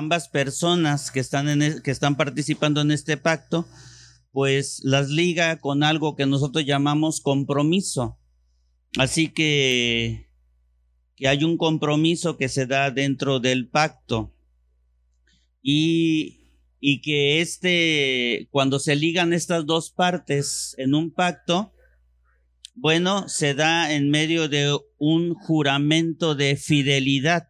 ambas personas que están, e, que están participando en este pacto, pues las liga con algo que nosotros llamamos compromiso. Así que, que hay un compromiso que se da dentro del pacto. Y, y que este, cuando se ligan estas dos partes en un pacto, bueno, se da en medio de un juramento de fidelidad,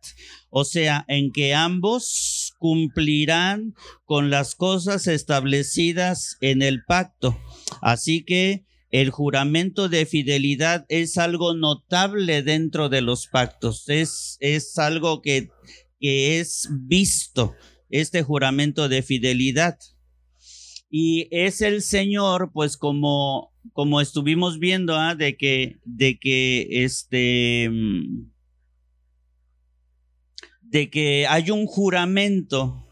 o sea, en que ambos cumplirán con las cosas establecidas en el pacto. Así que el juramento de fidelidad es algo notable dentro de los pactos, es, es algo que, que es visto, este juramento de fidelidad. Y es el Señor, pues como, como estuvimos viendo, ¿ah? de que, de que este, de que hay un juramento.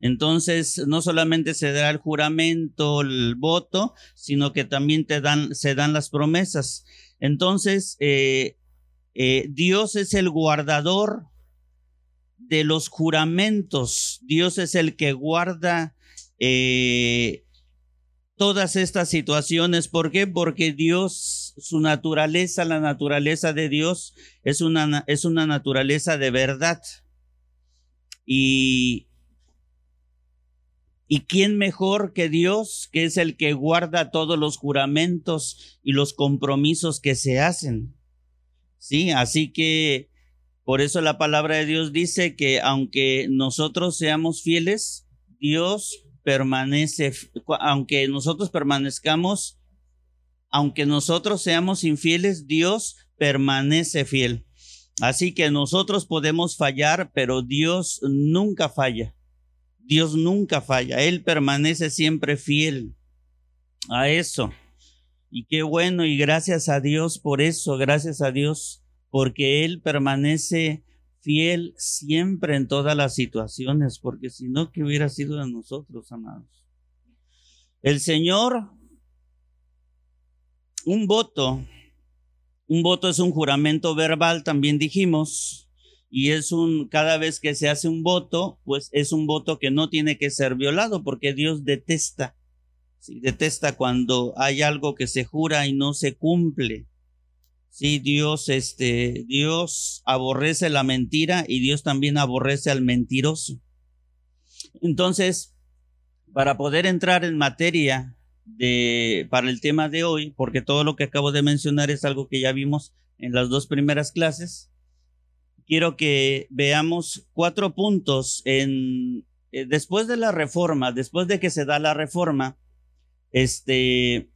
Entonces, no solamente se da el juramento, el voto, sino que también te dan, se dan las promesas. Entonces, eh, eh, Dios es el guardador de los juramentos. Dios es el que guarda eh, todas estas situaciones. ¿Por qué? Porque Dios, su naturaleza, la naturaleza de Dios es una, es una naturaleza de verdad. Y, ¿Y quién mejor que Dios, que es el que guarda todos los juramentos y los compromisos que se hacen? Sí, así que por eso la palabra de Dios dice que aunque nosotros seamos fieles, Dios permanece, aunque nosotros permanezcamos, aunque nosotros seamos infieles, Dios permanece fiel. Así que nosotros podemos fallar, pero Dios nunca falla. Dios nunca falla. Él permanece siempre fiel a eso. Y qué bueno y gracias a Dios por eso, gracias a Dios, porque Él permanece fiel siempre en todas las situaciones, porque si no, ¿qué hubiera sido de nosotros, amados? El Señor, un voto, un voto es un juramento verbal, también dijimos, y es un, cada vez que se hace un voto, pues es un voto que no tiene que ser violado, porque Dios detesta, detesta cuando hay algo que se jura y no se cumple. Sí, Dios, este, Dios aborrece la mentira y Dios también aborrece al mentiroso. Entonces, para poder entrar en materia de, para el tema de hoy, porque todo lo que acabo de mencionar es algo que ya vimos en las dos primeras clases, quiero que veamos cuatro puntos en, eh, después de la reforma, después de que se da la reforma, este,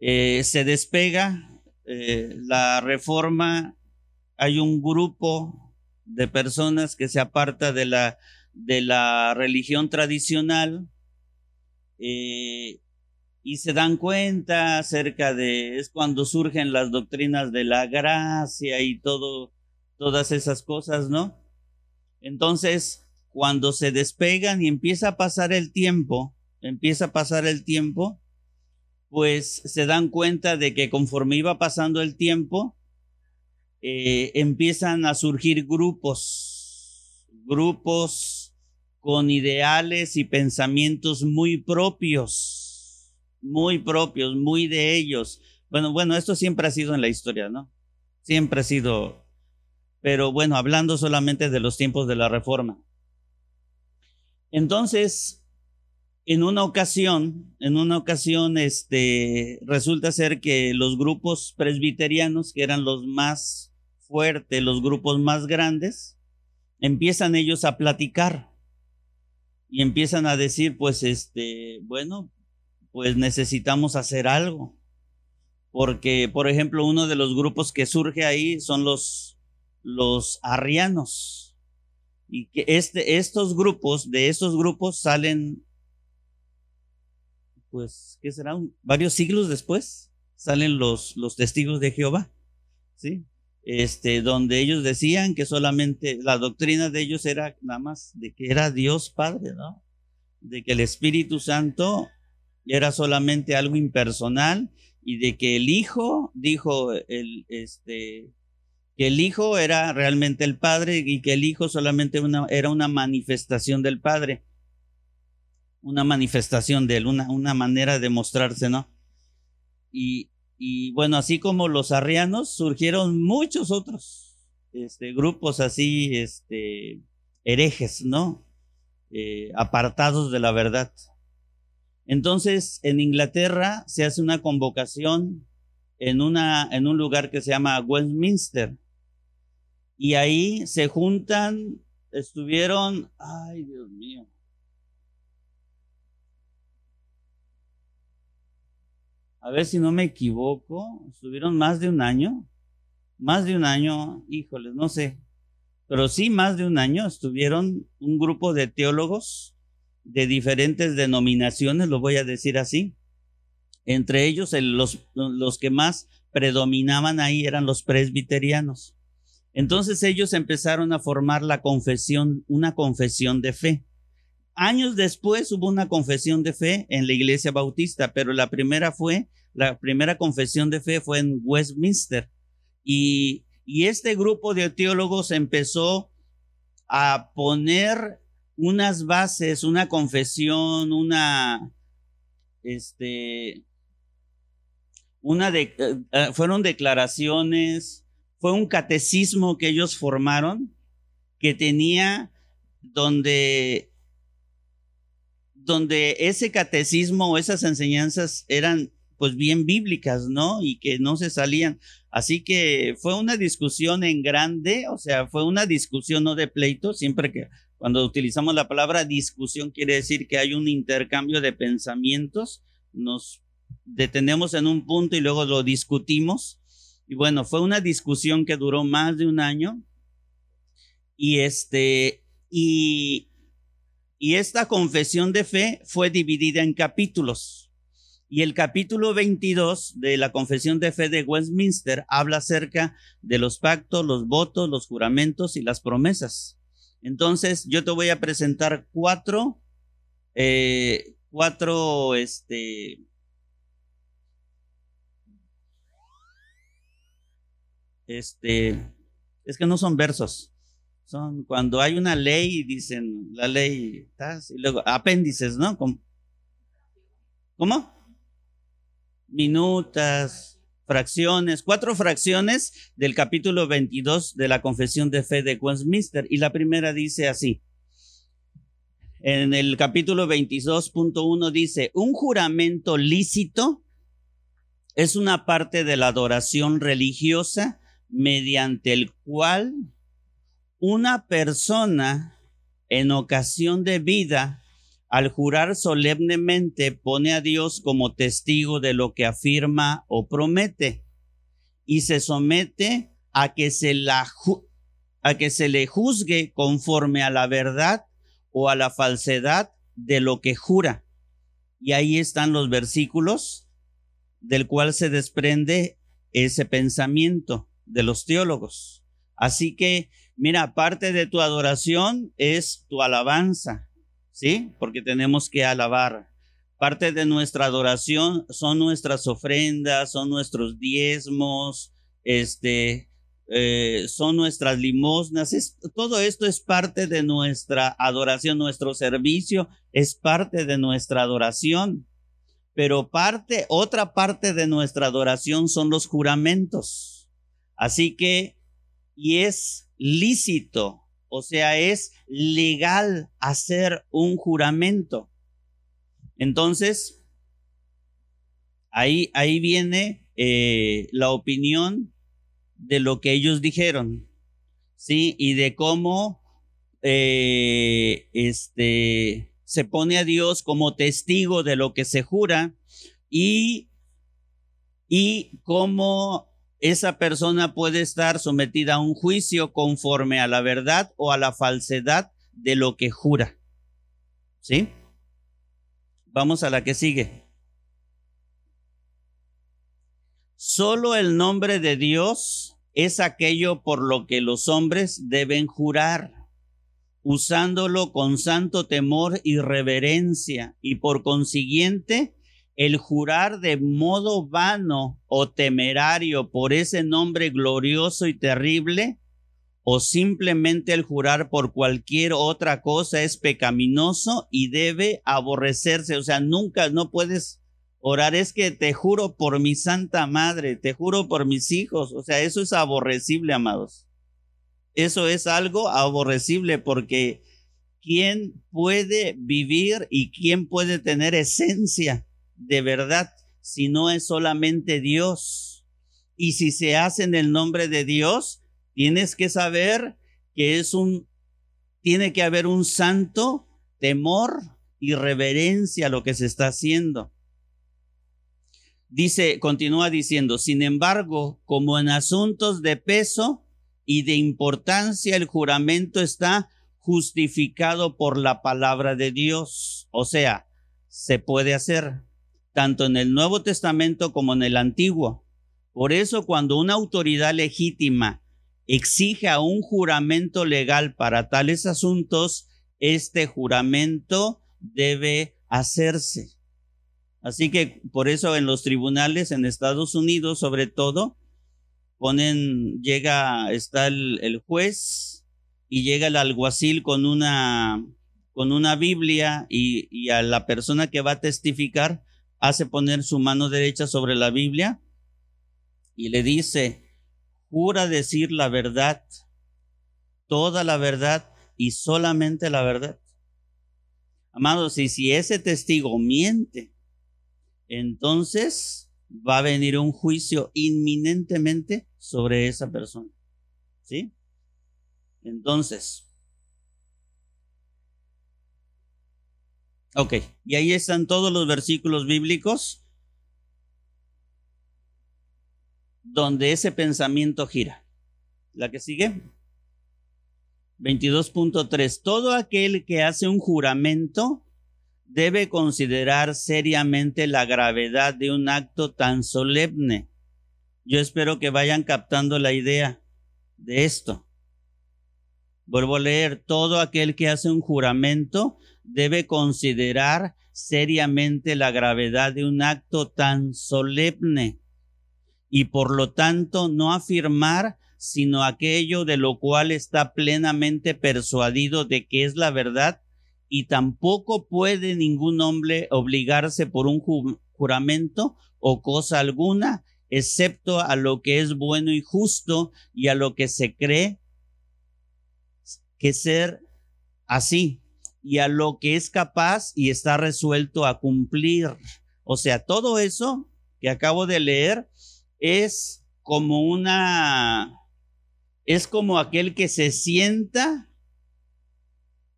eh, se despega eh, la reforma, hay un grupo de personas que se aparta de la, de la religión tradicional eh, y se dan cuenta acerca de, es cuando surgen las doctrinas de la gracia y todo, todas esas cosas, ¿no? Entonces, cuando se despegan y empieza a pasar el tiempo, empieza a pasar el tiempo, pues se dan cuenta de que conforme iba pasando el tiempo, eh, empiezan a surgir grupos, grupos con ideales y pensamientos muy propios, muy propios, muy de ellos. Bueno, bueno, esto siempre ha sido en la historia, ¿no? Siempre ha sido, pero bueno, hablando solamente de los tiempos de la reforma. Entonces, en una ocasión, en una ocasión, este, resulta ser que los grupos presbiterianos, que eran los más fuertes, los grupos más grandes, empiezan ellos a platicar y empiezan a decir, pues, este, bueno, pues necesitamos hacer algo. Porque, por ejemplo, uno de los grupos que surge ahí son los, arrianos. Y que este, estos grupos, de estos grupos salen pues, ¿qué será? varios siglos después salen los, los testigos de Jehová, ¿sí? Este, donde ellos decían que solamente la doctrina de ellos era nada más de que era Dios Padre, ¿no? De que el Espíritu Santo era solamente algo impersonal y de que el Hijo, dijo el, este, que el Hijo era realmente el Padre y que el Hijo solamente una, era una manifestación del Padre, una manifestación de él, una, una manera de mostrarse, ¿no? Y, y bueno, así como los arrianos, surgieron muchos otros este, grupos así, este, herejes, ¿no? Eh, apartados de la verdad. Entonces, en Inglaterra se hace una convocación en, una, en un lugar que se llama Westminster. Y ahí se juntan, estuvieron, ay Dios mío, a ver si no me equivoco, estuvieron más de un año, más de un año, híjoles, no sé, pero sí más de un año estuvieron un grupo de teólogos de diferentes denominaciones, lo voy a decir así. Entre ellos, los, los que más predominaban ahí eran los presbiterianos. Entonces ellos empezaron a formar la confesión, una confesión de fe. Años después hubo una confesión de fe en la iglesia bautista, pero la primera fue, la primera confesión de fe fue en Westminster. Y, y este grupo de teólogos empezó a poner unas bases, una confesión, una, este, una de, eh, eh, fueron declaraciones, fue un catecismo que ellos formaron que tenía donde donde ese catecismo o esas enseñanzas eran pues bien bíblicas, ¿no? Y que no se salían. Así que fue una discusión en grande, o sea, fue una discusión no de pleito, siempre que cuando utilizamos la palabra discusión quiere decir que hay un intercambio de pensamientos, nos detenemos en un punto y luego lo discutimos. Y bueno, fue una discusión que duró más de un año. Y este, y y esta confesión de fe fue dividida en capítulos. Y el capítulo 22 de la confesión de fe de Westminster habla acerca de los pactos, los votos, los juramentos y las promesas. Entonces, yo te voy a presentar cuatro, eh, cuatro, este, este, es que no son versos, son cuando hay una ley, dicen la ley, y luego apéndices, ¿no? ¿Cómo? Minutas, fracciones, cuatro fracciones del capítulo 22 de la Confesión de Fe de Westminster. Y la primera dice así. En el capítulo 22.1 dice, un juramento lícito es una parte de la adoración religiosa mediante el cual una persona en ocasión de vida, al jurar solemnemente, pone a Dios como testigo de lo que afirma o promete y se somete a que se, la, a que se le juzgue conforme a la verdad o a la falsedad de lo que jura. Y ahí están los versículos del cual se desprende ese pensamiento de los teólogos. Así que Mira, parte de tu adoración es tu alabanza, ¿sí? Porque tenemos que alabar. Parte de nuestra adoración son nuestras ofrendas, son nuestros diezmos, este, eh, son nuestras limosnas. todo esto es parte de nuestra adoración, nuestro servicio es parte de nuestra adoración. Pero parte, otra parte de nuestra adoración son los juramentos. Así que, y es lícito, o sea, es legal hacer un juramento. Entonces, ahí, ahí viene eh, la opinión de lo que ellos dijeron, ¿sí? Y de cómo eh, este, se pone a Dios como testigo de lo que se jura y, y cómo esa persona puede estar sometida a un juicio conforme a la verdad o a la falsedad de lo que jura. ¿Sí? Vamos a la que sigue. Solo el nombre de Dios es aquello por lo que los hombres deben jurar, usándolo con santo temor y reverencia, y por consiguiente el jurar de modo vano o temerario por ese nombre glorioso y terrible, o simplemente el jurar por cualquier otra cosa es pecaminoso y debe aborrecerse. O sea, nunca, no puedes orar, es que te juro por mi santa madre, te juro por mis hijos. O sea, eso es aborrecible, amados. Eso es algo aborrecible porque ¿quién puede vivir y quién puede tener esencia de verdad si no es solamente Dios? Y si se hace en el nombre de Dios, tienes que saber que es un, tiene que haber un santo temor y reverencia a lo que se está haciendo. Dice, continúa diciendo, sin embargo, como en asuntos de peso y de importancia, el juramento está justificado por la palabra de Dios. O sea, se puede hacer tanto en el Nuevo Testamento como en el Antiguo. Por eso cuando una autoridad legítima exige un juramento legal para tales asuntos, este juramento debe hacerse. Así que por eso en los tribunales en Estados Unidos, sobre todo, ponen, llega, está el, juez y llega el alguacil con una, con una Biblia y a la persona que va a testificar hace poner su mano derecha sobre la Biblia y le dice, jura decir la verdad, toda la verdad y solamente la verdad. Amados, y si ese testigo miente, entonces va a venir un juicio inminentemente sobre esa persona. ¿Sí? Entonces, ok, y ahí están todos los versículos bíblicos donde ese pensamiento gira. La que sigue. 22.3. Todo aquel que hace un juramento debe considerar seriamente la gravedad de un acto tan solemne. Yo espero que vayan captando la idea de esto. Vuelvo a leer, todo aquel que hace un juramento debe considerar seriamente la gravedad de un acto tan solemne y por lo tanto no afirmar sino aquello de lo cual está plenamente persuadido de que es la verdad, y tampoco puede ningún hombre obligarse por un juramento o cosa alguna, excepto a lo que es bueno y justo y a lo que se cree que ser así, y a lo que es capaz y está resuelto a cumplir. O sea, todo eso que acabo de leer es como una, es como aquel que se sienta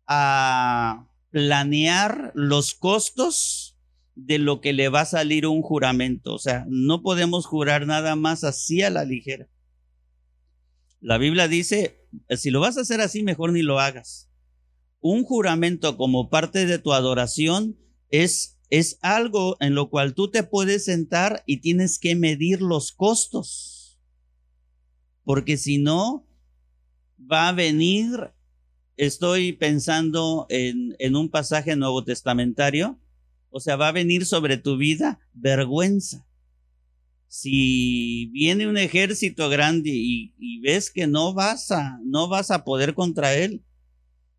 a planear los costos de lo que le va a salir un juramento. O sea, no podemos jurar nada más así a la ligera. La Biblia dice, si lo vas a hacer así, mejor ni lo hagas. Un juramento como parte de tu adoración es es algo en lo cual tú te puedes sentar y tienes que medir los costos. Porque si no, va a venir, estoy pensando en, en un pasaje nuevo testamentario, o sea, va a venir sobre tu vida vergüenza. Si viene un ejército grande y, ves que no vas a, no vas a poder contra él,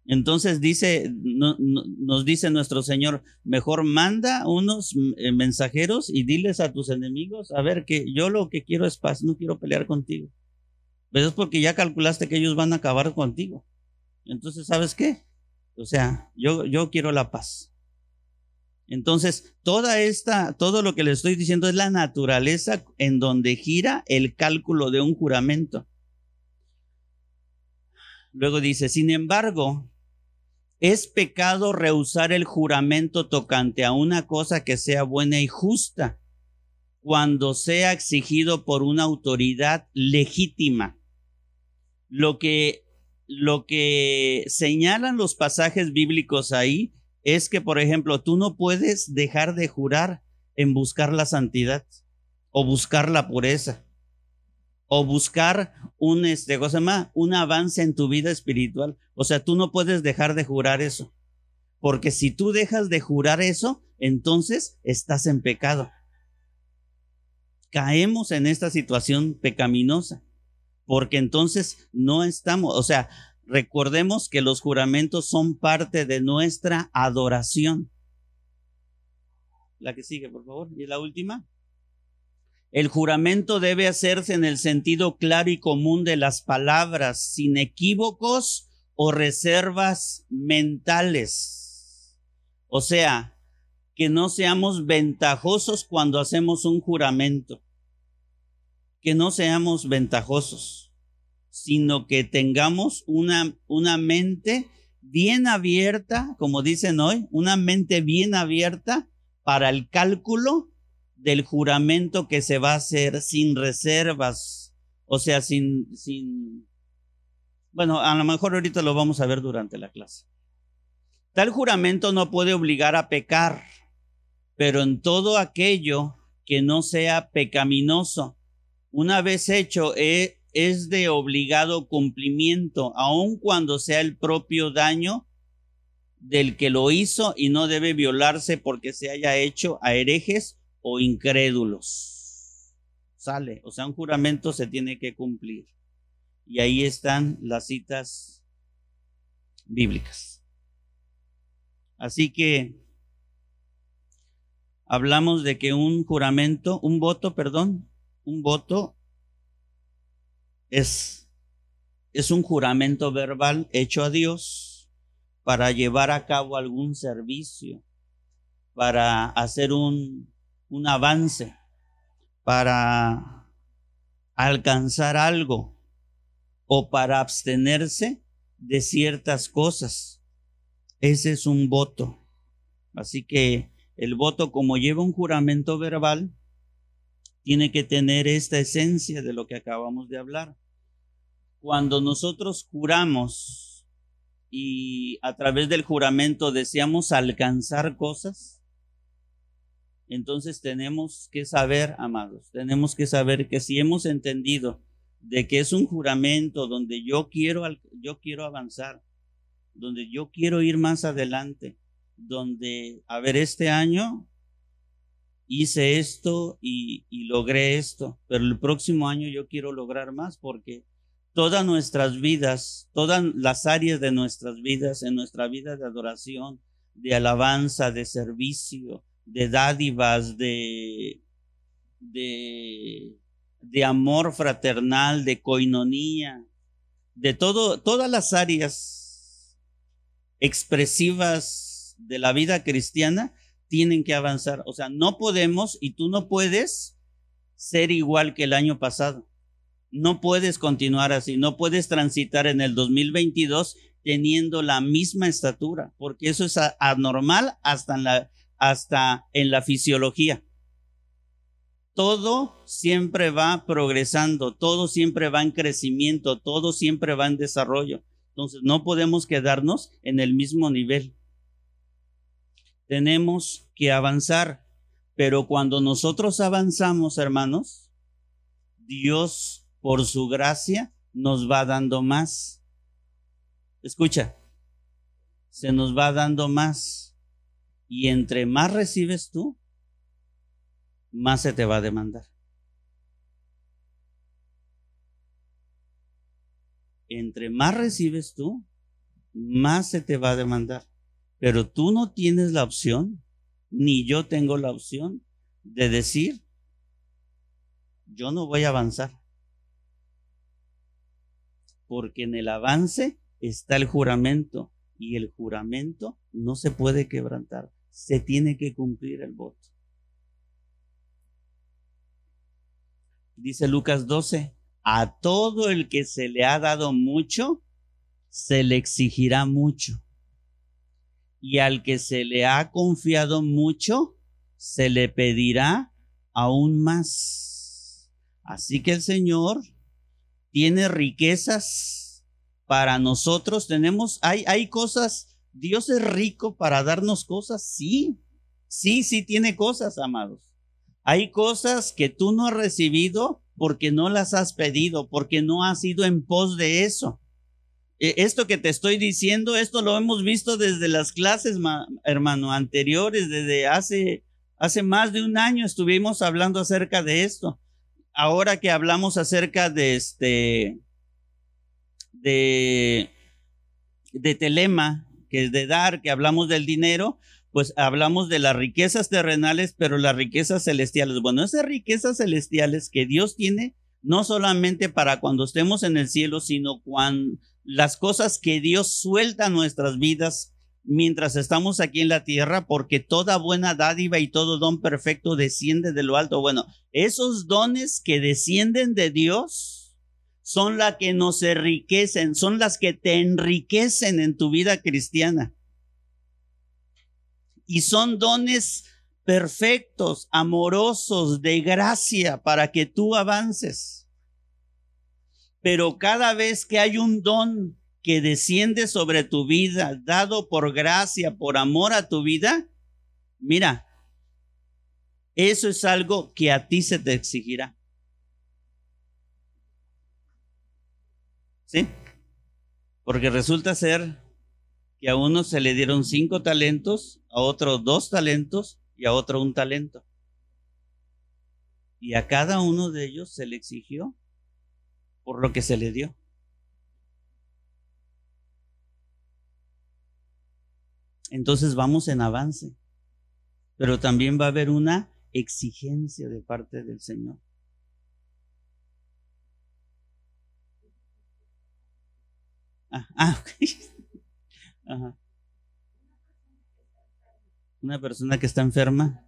entonces dice, nos dice nuestro Señor, mejor manda unos eh, mensajeros y diles a tus enemigos, a ver, que yo lo que quiero es paz, no quiero pelear contigo. Pero es porque ya calculaste que ellos van a acabar contigo. Entonces, ¿sabes qué? O sea, yo, yo quiero la paz. Entonces, toda esta, todo lo que le estoy diciendo es la naturaleza en donde gira el cálculo de un juramento. Luego dice, sin embargo, es pecado rehusar el juramento tocante a una cosa que sea buena y justa cuando sea exigido por una autoridad legítima. Lo que, lo que señalan los pasajes bíblicos ahí es que, por ejemplo, tú no puedes dejar de jurar en buscar la santidad o buscar la pureza o buscar un, este, un avance en tu vida espiritual. O sea, tú no puedes dejar de jurar eso. Porque si tú dejas de jurar eso, entonces estás en pecado. Caemos en esta situación pecaminosa, porque entonces no estamos, o sea, recordemos que los juramentos son parte de nuestra adoración. La que sigue, por favor. Y la última. El juramento debe hacerse en el sentido claro y común de las palabras, sin equívocos o reservas mentales. O sea, que no seamos ventajosos cuando hacemos un juramento. Que no seamos ventajosos, sino que tengamos una, una mente bien abierta, como dicen hoy, una mente bien abierta para el cálculo del juramento que se va a hacer sin reservas, o sea, sin, sin, bueno, a lo mejor ahorita lo vamos a ver durante la clase. Tal juramento no puede obligar a pecar, pero en todo aquello que no sea pecaminoso, una vez hecho, e, es de obligado cumplimiento, aun cuando sea el propio daño del que lo hizo y no debe violarse porque se haya hecho a herejes o incrédulos. Sale, o sea, un juramento se tiene que cumplir. Y ahí están las citas bíblicas. Así que hablamos de que un juramento, un voto, perdón, un voto es, es un juramento verbal hecho a Dios para llevar a cabo algún servicio, para hacer un, un avance, para alcanzar algo o para abstenerse de ciertas cosas. Ese es un voto. Así que el voto, como lleva un juramento verbal, tiene que tener esta esencia de lo que acabamos de hablar. Cuando nosotros juramos y a través del juramento deseamos alcanzar cosas, entonces tenemos que saber, amados, tenemos que saber que si hemos entendido de que es un juramento donde yo quiero, yo quiero avanzar, donde yo quiero ir más adelante, donde, a ver, este año hice esto y, y logré esto, pero el próximo año yo quiero lograr más porque todas nuestras vidas, todas las áreas de nuestras vidas, en nuestra vida de adoración, de alabanza, de servicio, de dádivas, de, de, de amor fraternal, de coinonía, de todo, todas las áreas expresivas de la vida cristiana tienen que avanzar. O sea, no podemos y tú no puedes ser igual que el año pasado. No puedes continuar así, no puedes transitar en el 2022 teniendo la misma estatura, porque eso es anormal hasta en la, fisiología. Todo siempre va progresando, todo siempre va en crecimiento, todo siempre va en desarrollo. Entonces no podemos quedarnos en el mismo nivel. Tenemos que avanzar, pero cuando nosotros avanzamos, hermanos, Dios por su gracia nos va dando más. Escucha, se nos va dando más. Y entre más recibes tú, más se te va a demandar. Entre más recibes tú, más se te va a demandar. Pero tú no tienes la opción, ni yo tengo la opción de decir, yo no voy a avanzar. Porque en el avance está el juramento y el juramento no se puede quebrantar se tiene que cumplir el voto. Dice Lucas 12, a todo el que se le ha dado mucho, se le exigirá mucho. Y al que se le ha confiado mucho, se le pedirá aún más. Así que el Señor tiene riquezas para nosotros. Tenemos, hay, hay cosas Dios es rico para darnos cosas, sí, sí, sí tiene cosas, amados. Hay cosas que tú no has recibido porque no las has pedido, porque no has ido en pos de eso. E, esto que te estoy diciendo, esto lo hemos visto desde las clases, hermano, anteriores, desde hace, hace más de un año estuvimos hablando acerca de esto. Ahora que hablamos acerca de este, de, de telema, que es de dar, que hablamos del dinero, pues hablamos de las riquezas terrenales, pero las riquezas celestiales. Bueno, esas riquezas celestiales que Dios tiene, no solamente para cuando estemos en el cielo, sino cuando las cosas que Dios suelta a nuestras vidas mientras estamos aquí en la tierra, porque toda buena dádiva y todo don perfecto desciende de lo alto. Bueno, esos dones que descienden de Dios son las que nos enriquecen, son las que te enriquecen en tu vida cristiana y son dones perfectos, amorosos, de gracia para que tú avances. Pero cada vez que hay un don que desciende sobre tu vida, dado por gracia, por amor a tu vida, mira, eso es algo que a ti se te exigirá. ¿Sí? Porque resulta ser que a uno se le dieron cinco talentos, a otro dos talentos y a otro un talento. Y a cada uno de ellos se le exigió por lo que se le dio. Entonces vamos en avance, pero también va a haber una exigencia de parte del Señor. Ah, ah Una persona que está enferma.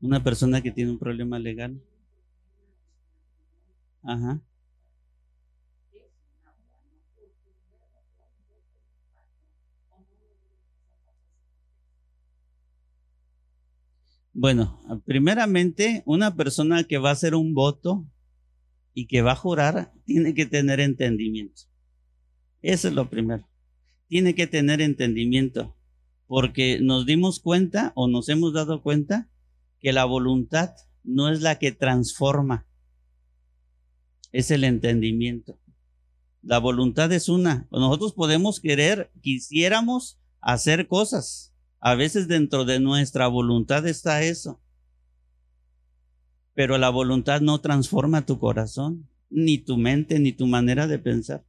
Una persona que tiene un problema legal. Ajá. Bueno, primeramente, una persona que va a hacer un voto y que va a jurar tiene que tener entendimiento. Eso es lo primero. Tiene que tener entendimiento, porque nos dimos cuenta o nos hemos dado cuenta que la voluntad no es la que transforma, es el entendimiento. La voluntad es una. Nosotros podemos querer, quisiéramos hacer cosas. A veces dentro de nuestra voluntad está eso. Pero la voluntad no transforma tu corazón, ni tu mente, ni tu manera de pensar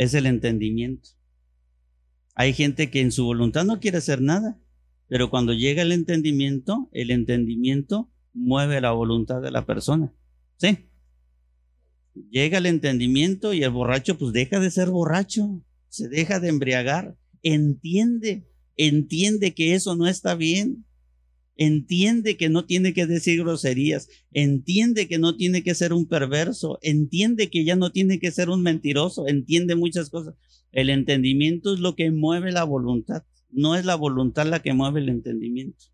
es el entendimiento. Hay gente que en su voluntad no quiere hacer nada, pero cuando llega el entendimiento, el entendimiento mueve la voluntad de la persona. ¿Sí? Llega el entendimiento y el borracho pues deja de ser borracho, se deja de embriagar, entiende, entiende que eso no está bien entiende que no tiene que decir groserías, entiende que no tiene que ser un perverso, entiende que ya no tiene que ser un mentiroso, entiende muchas cosas. El entendimiento es lo que mueve la voluntad, no es la voluntad la que mueve el entendimiento.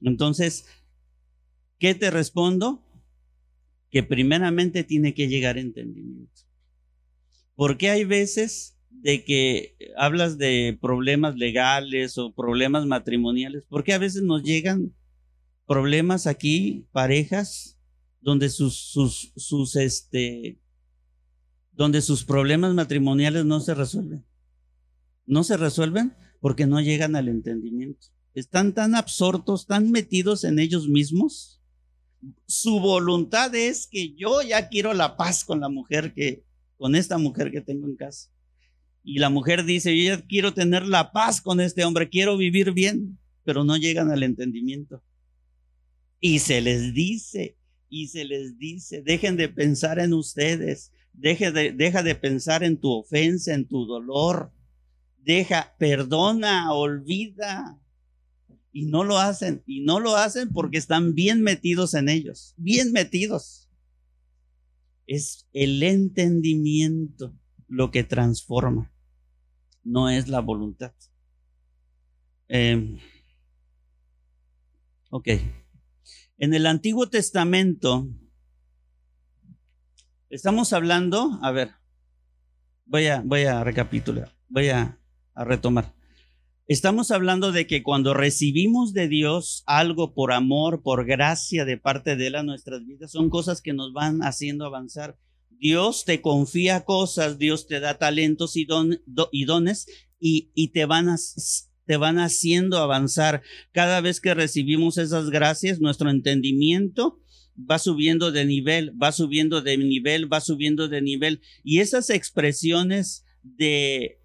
Entonces, ¿qué te respondo? Que primeramente tiene que llegar entendimiento. Porque hay veces de que hablas de problemas legales o problemas matrimoniales, porque a veces nos llegan problemas aquí, parejas, donde sus, sus, sus, este, donde sus problemas matrimoniales no se resuelven. No se resuelven porque no llegan al entendimiento. Están tan absortos, tan metidos en ellos mismos. Su voluntad es que yo ya quiero la paz con la mujer que, con esta mujer que tengo en casa. Y la mujer dice, yo ya quiero tener la paz con este hombre, quiero vivir bien, pero no llegan al entendimiento. Y se les dice, y se les dice, dejen de pensar en ustedes, deje de, deja de pensar en tu ofensa, en tu dolor, deja, perdona, olvida. Y no lo hacen, y no lo hacen porque están bien metidos en ellos, bien metidos. Es el entendimiento lo que transforma no es la voluntad. Em, ok. En el Antiguo Testamento estamos hablando, a ver, voy a, voy a recapitular, voy a, a retomar. Estamos hablando de que cuando recibimos de Dios algo por amor, por gracia de parte de Él a nuestras vidas, son cosas que nos van haciendo avanzar Dios te confía cosas, Dios te da talentos y, y dones y, te, van a, te van haciendo avanzar. Cada vez que recibimos esas gracias, nuestro entendimiento va subiendo de nivel, va subiendo de nivel, va subiendo de nivel. Y esas expresiones de,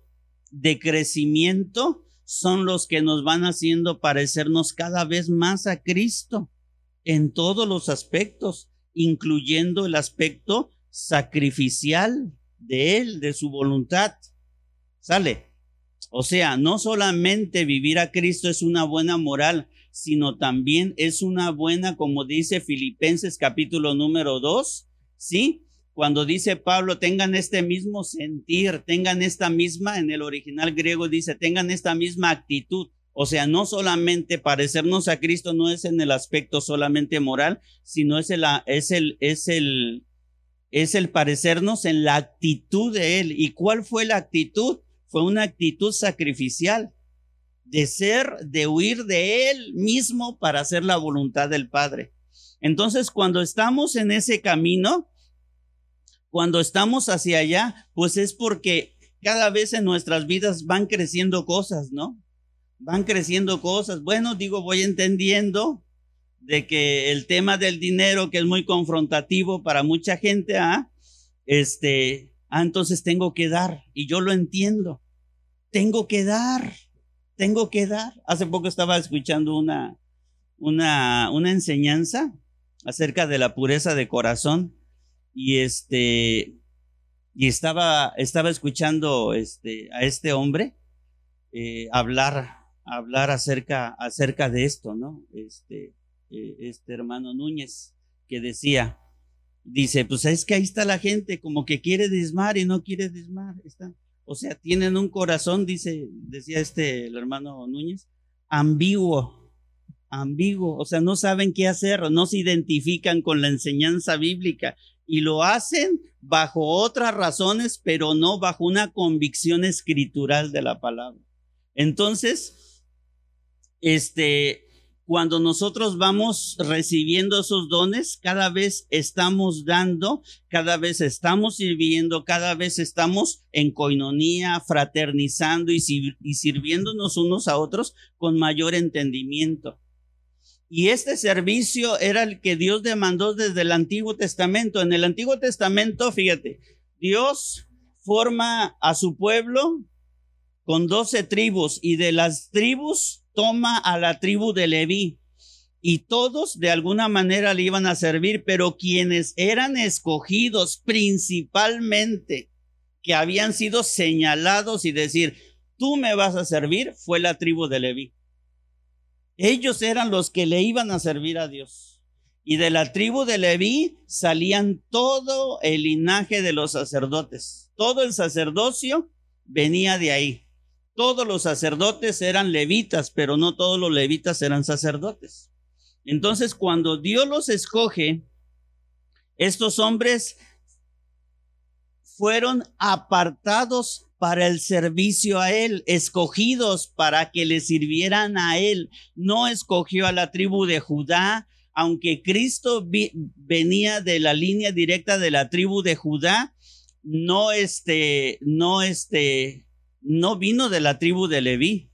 de crecimiento son los que nos van haciendo parecernos cada vez más a Cristo en todos los aspectos, incluyendo el aspecto sacrificial de Él, de su voluntad. ¿Sale? O sea, no solamente vivir a Cristo es una buena moral, sino también es una buena, como dice Filipenses capítulo número 2, ¿sí? Cuando dice Pablo, tengan este mismo sentir, tengan esta misma, en el original griego dice, tengan esta misma actitud. O sea, no solamente parecernos a Cristo no es en el aspecto solamente moral, sino es el, es el, es el, es el parecernos en la actitud de Él. ¿Y cuál fue la actitud? Fue una actitud sacrificial de ser, de huir de Él mismo para hacer la voluntad del Padre. Entonces, cuando estamos en ese camino, cuando estamos hacia allá, pues es porque cada vez en nuestras vidas van creciendo cosas, ¿no? Van creciendo cosas. Bueno, digo, voy entendiendo de que el tema del dinero, que es muy confrontativo para mucha gente, ¿ah? Este, ah, entonces tengo que dar. Y yo lo entiendo. Tengo que dar. Tengo que dar. Hace poco estaba escuchando una, una, una enseñanza acerca de la pureza de corazón y este, y estaba, estaba escuchando este, a este hombre eh, hablar, hablar acerca, acerca de esto, ¿no? Este, eh, este hermano Núñez, que decía, dice, pues es que ahí está la gente como que quiere desmar y no quiere desmar, está, o sea, tienen un corazón, dice, decía este, el hermano Núñez, ambiguo, ambiguo, o sea, no saben qué hacer, no se identifican con la enseñanza bíblica y lo hacen bajo otras razones, pero no bajo una convicción escritural de la palabra. Entonces, este, cuando nosotros vamos recibiendo esos dones, cada vez estamos dando, cada vez estamos sirviendo, cada vez estamos en coinonía, fraternizando y, y sirviéndonos unos a otros con mayor entendimiento. Y este servicio era el que Dios demandó desde el Antiguo Testamento. En el Antiguo Testamento, fíjate, Dios forma a su pueblo con doce tribus y de las tribus toma a la tribu de Leví. Y todos de alguna manera le iban a servir, pero quienes eran escogidos principalmente, que habían sido señalados y decir, tú me vas a servir, fue la tribu de Leví. Ellos eran los que le iban a servir a Dios. Y de la tribu de Leví salían todo el linaje de los sacerdotes. Todo el sacerdocio venía de ahí. Todos los sacerdotes eran levitas, pero no todos los levitas eran sacerdotes. Entonces, cuando Dios los escoge, estos hombres fueron apartados para el servicio a Él, escogidos para que le sirvieran a Él. No escogió a la tribu de Judá, aunque Cristo venía de la línea directa de la tribu de Judá, no este, no este, no vino de la tribu de Leví.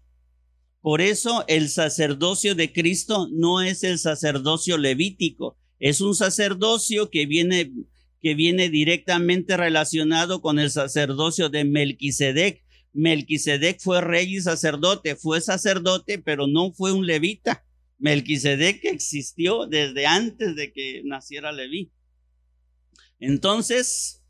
Por eso el sacerdocio de Cristo no es el sacerdocio levítico, es un sacerdocio que viene que viene directamente relacionado con el sacerdocio de Melquisedec. Melquisedec fue rey y sacerdote, fue sacerdote, pero no fue un levita. Melquisedec existió desde antes de que naciera Leví. Entonces,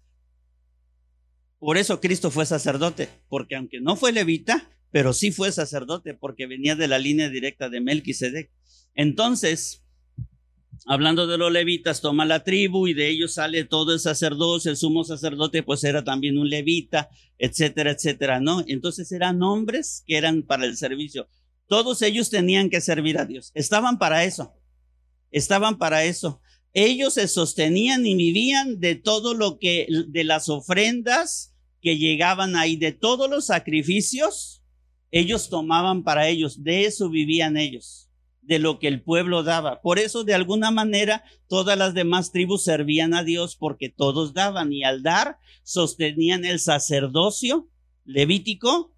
por eso Cristo fue sacerdote, porque aunque no fue levita, pero sí fue sacerdote, porque venía de la línea directa de Melquisedec. Entonces, hablando de los levitas, toma la tribu y de ellos sale todo el sacerdote, el sumo sacerdote pues era también un levita, etcétera, etcétera, ¿no? Entonces eran hombres que eran para el servicio. Todos ellos tenían que servir a Dios. Estaban para eso. Estaban para eso. Ellos se sostenían y vivían de todo lo que, de las ofrendas que llegaban ahí, de todos los sacrificios, ellos tomaban para ellos. De eso vivían ellos de lo que el pueblo daba. Por eso, de alguna manera, todas las demás tribus servían a Dios porque todos daban y al dar sostenían el sacerdocio levítico,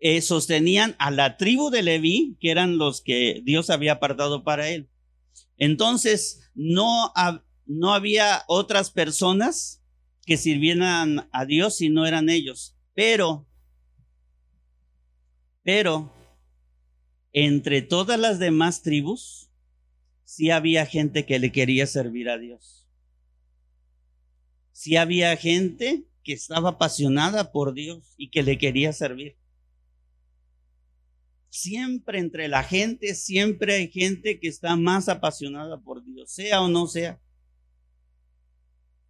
eh, sostenían a la tribu de Leví, que eran los que Dios había apartado para él. Entonces, no, no había otras personas que sirvieran a Dios si no eran ellos. Pero, pero, entre todas las demás tribus, sí había gente que le quería servir a Dios. Sí había gente que estaba apasionada por Dios y que le quería servir. Siempre entre la gente, siempre hay gente que está más apasionada por Dios, sea o no sea.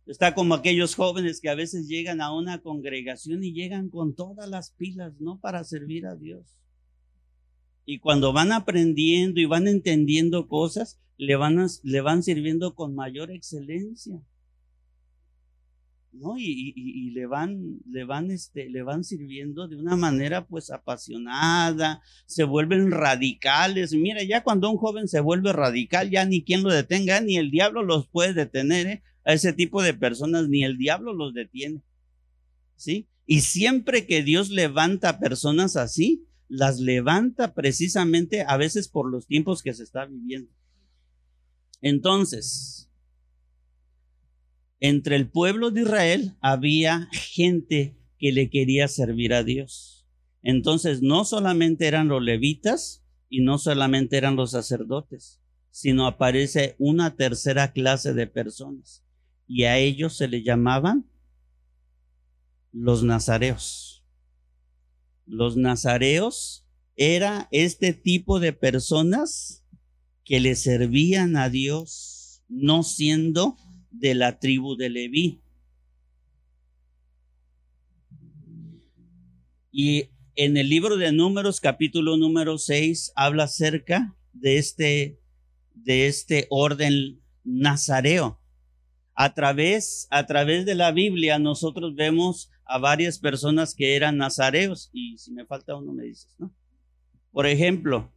Está como aquellos jóvenes que a veces llegan a una congregación y llegan con todas las pilas, ¿no? Para servir a Dios. Y cuando van aprendiendo y van entendiendo cosas, le van, le van sirviendo con mayor excelencia. Y, le van, le van, este, le van sirviendo de una manera pues apasionada, se vuelven radicales. Mira, ya cuando un joven se vuelve radical, ya ni quien lo detenga, ni el diablo los puede detener, ¿eh? A ese tipo de personas, ni el diablo los detiene. ¿Sí? Y siempre que Dios levanta personas así, las levanta precisamente a veces por los tiempos que se está viviendo. Entonces, entre el pueblo de Israel había gente que le quería servir a Dios. Entonces, no solamente eran los levitas y no solamente eran los sacerdotes, sino aparece una tercera clase de personas. Y a ellos se le llamaban los nazareos. Los nazareos era este tipo de personas que le servían a Dios, no siendo de la tribu de Leví. Y en el libro de Números, capítulo número 6, habla acerca de este, de este orden nazareo. A través, a través de la Biblia nosotros vemos a varias personas que eran nazareos y si me falta uno me dices, ¿no? Por ejemplo,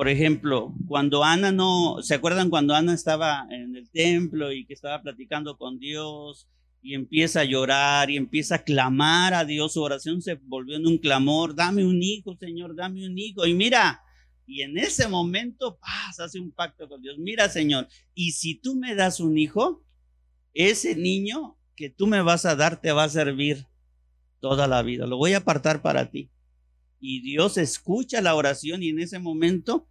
por ejemplo, cuando Ana no, ¿se acuerdan cuando Ana estaba en el templo y que estaba platicando con Dios y empieza a llorar y empieza a clamar a Dios, su oración se volvió en un clamor, dame un hijo, Señor, dame un hijo. Y mira, y en ese momento, paz, hace un pacto con Dios. Mira, Señor, y si tú me das un hijo, ese niño que tú me vas a dar te va a servir toda la vida. Lo voy a apartar para ti. Y Dios escucha la oración y en ese momento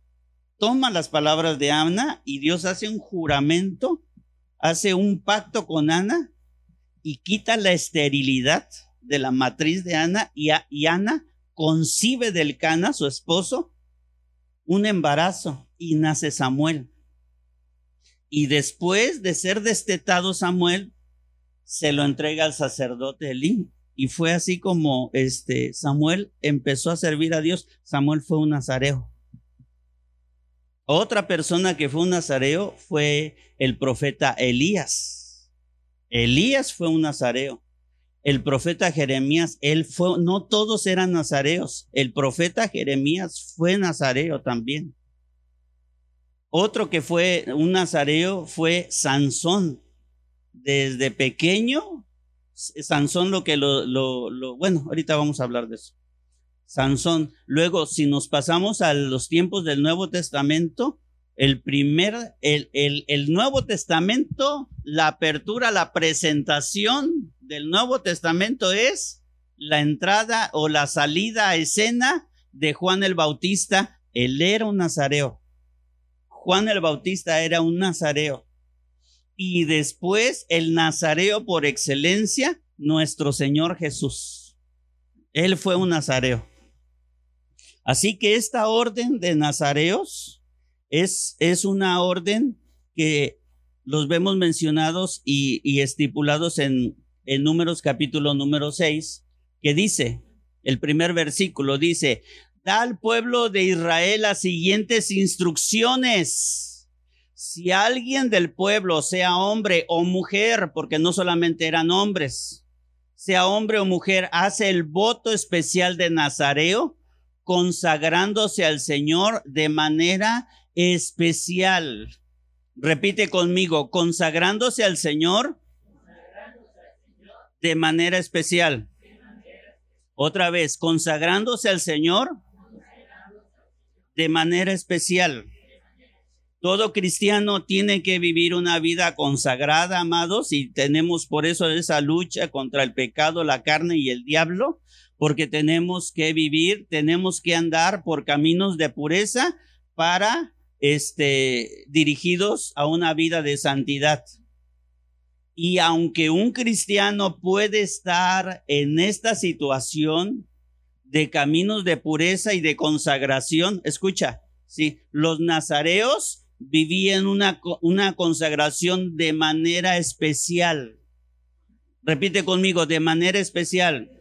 toma las palabras de Ana y Dios hace un juramento, hace un pacto con Ana y quita la esterilidad de la matriz de Ana y, Ana concibe del Cana, su esposo, un embarazo y nace Samuel. Y después de ser destetado Samuel, se lo entrega al sacerdote Elí. Y fue así como este Samuel empezó a servir a Dios. Samuel fue un nazareo. Otra persona que fue un nazareo fue el profeta Elías. Elías fue un nazareo. El profeta Jeremías, él fue, no todos eran nazareos. El profeta Jeremías fue nazareo también. Otro que fue un nazareo fue Sansón desde pequeño, Sansón lo que lo, lo, bueno, ahorita vamos a hablar de eso. Sansón. Luego, si nos pasamos a los tiempos del Nuevo Testamento, el primer, el, el, el, Nuevo Testamento, la apertura, la presentación del Nuevo Testamento es la entrada o la salida a escena de Juan el Bautista. Él era un nazareo. Juan el Bautista era un nazareo y después el nazareo por excelencia, nuestro Señor Jesús. Él fue un nazareo. Así que esta orden de nazareos es, es una orden que los vemos mencionados y, estipulados en, en Números capítulo número 6, que dice, el primer versículo dice, da al pueblo de Israel las siguientes instrucciones. Si alguien del pueblo, sea hombre o mujer, porque no solamente eran hombres, sea hombre o mujer, hace el voto especial de Nazareo, consagrándose al Señor de manera especial. Repite conmigo, consagrándose al Señor de manera especial. Otra vez, consagrándose al Señor de manera especial. Todo cristiano tiene que vivir una vida consagrada, amados, y tenemos por eso esa lucha contra el pecado, la carne y el diablo, porque tenemos que vivir, tenemos que andar por caminos de pureza para este dirigidos a una vida de santidad. Y aunque un cristiano puede estar en esta situación de caminos de pureza y de consagración, escucha, sí, los nazareos vivían una, una consagración de manera especial. Repite conmigo, de manera especial.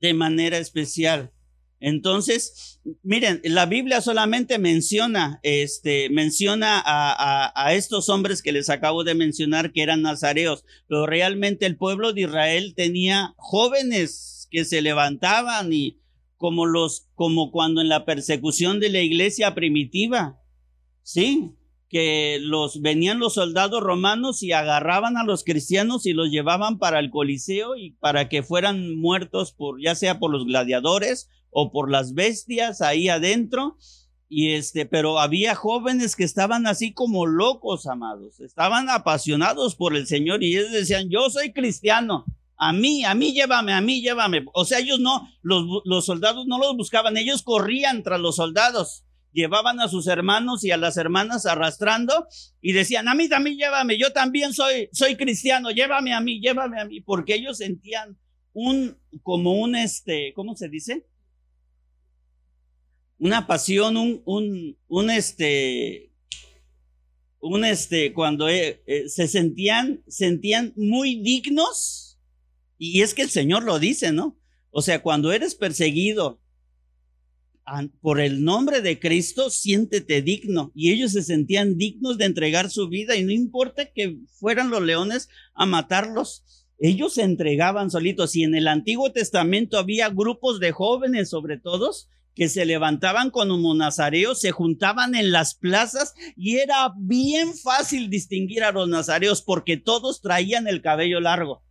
De manera especial. Entonces, miren, la Biblia solamente menciona, este, menciona a, a, estos hombres que les acabo de mencionar que eran nazareos, pero realmente el pueblo de Israel tenía jóvenes que se levantaban y como los, como cuando en la persecución de la iglesia primitiva, Sí, que los venían los soldados romanos y agarraban a los cristianos y los llevaban para el Coliseo y para que fueran muertos por ya sea por los gladiadores o por las bestias ahí adentro. Y este, pero había jóvenes que estaban así como locos, amados. Estaban apasionados por el Señor y ellos decían, "Yo soy cristiano." A mí, a mí llévame, a mí llévame. O sea, ellos no, los, los soldados no los buscaban, ellos corrían tras los soldados llevaban a sus hermanos y a las hermanas arrastrando y decían, a mí también llévame, yo también soy, soy cristiano, llévame a mí, llévame a mí, porque ellos sentían un, como un, este, ¿cómo se dice? Una pasión, un, un, un este, un este, cuando eh, eh, se sentían, sentían muy dignos, y es que el Señor lo dice, ¿no? O sea, cuando eres perseguido, por el nombre de Cristo, siéntete digno. Y ellos se sentían dignos de entregar su vida y no importa que fueran los leones a matarlos. Ellos se entregaban solitos y en el Antiguo Testamento había grupos de jóvenes sobre todos que se levantaban como nazareos, se juntaban en las plazas y era bien fácil distinguir a los nazareos porque todos traían el cabello largo.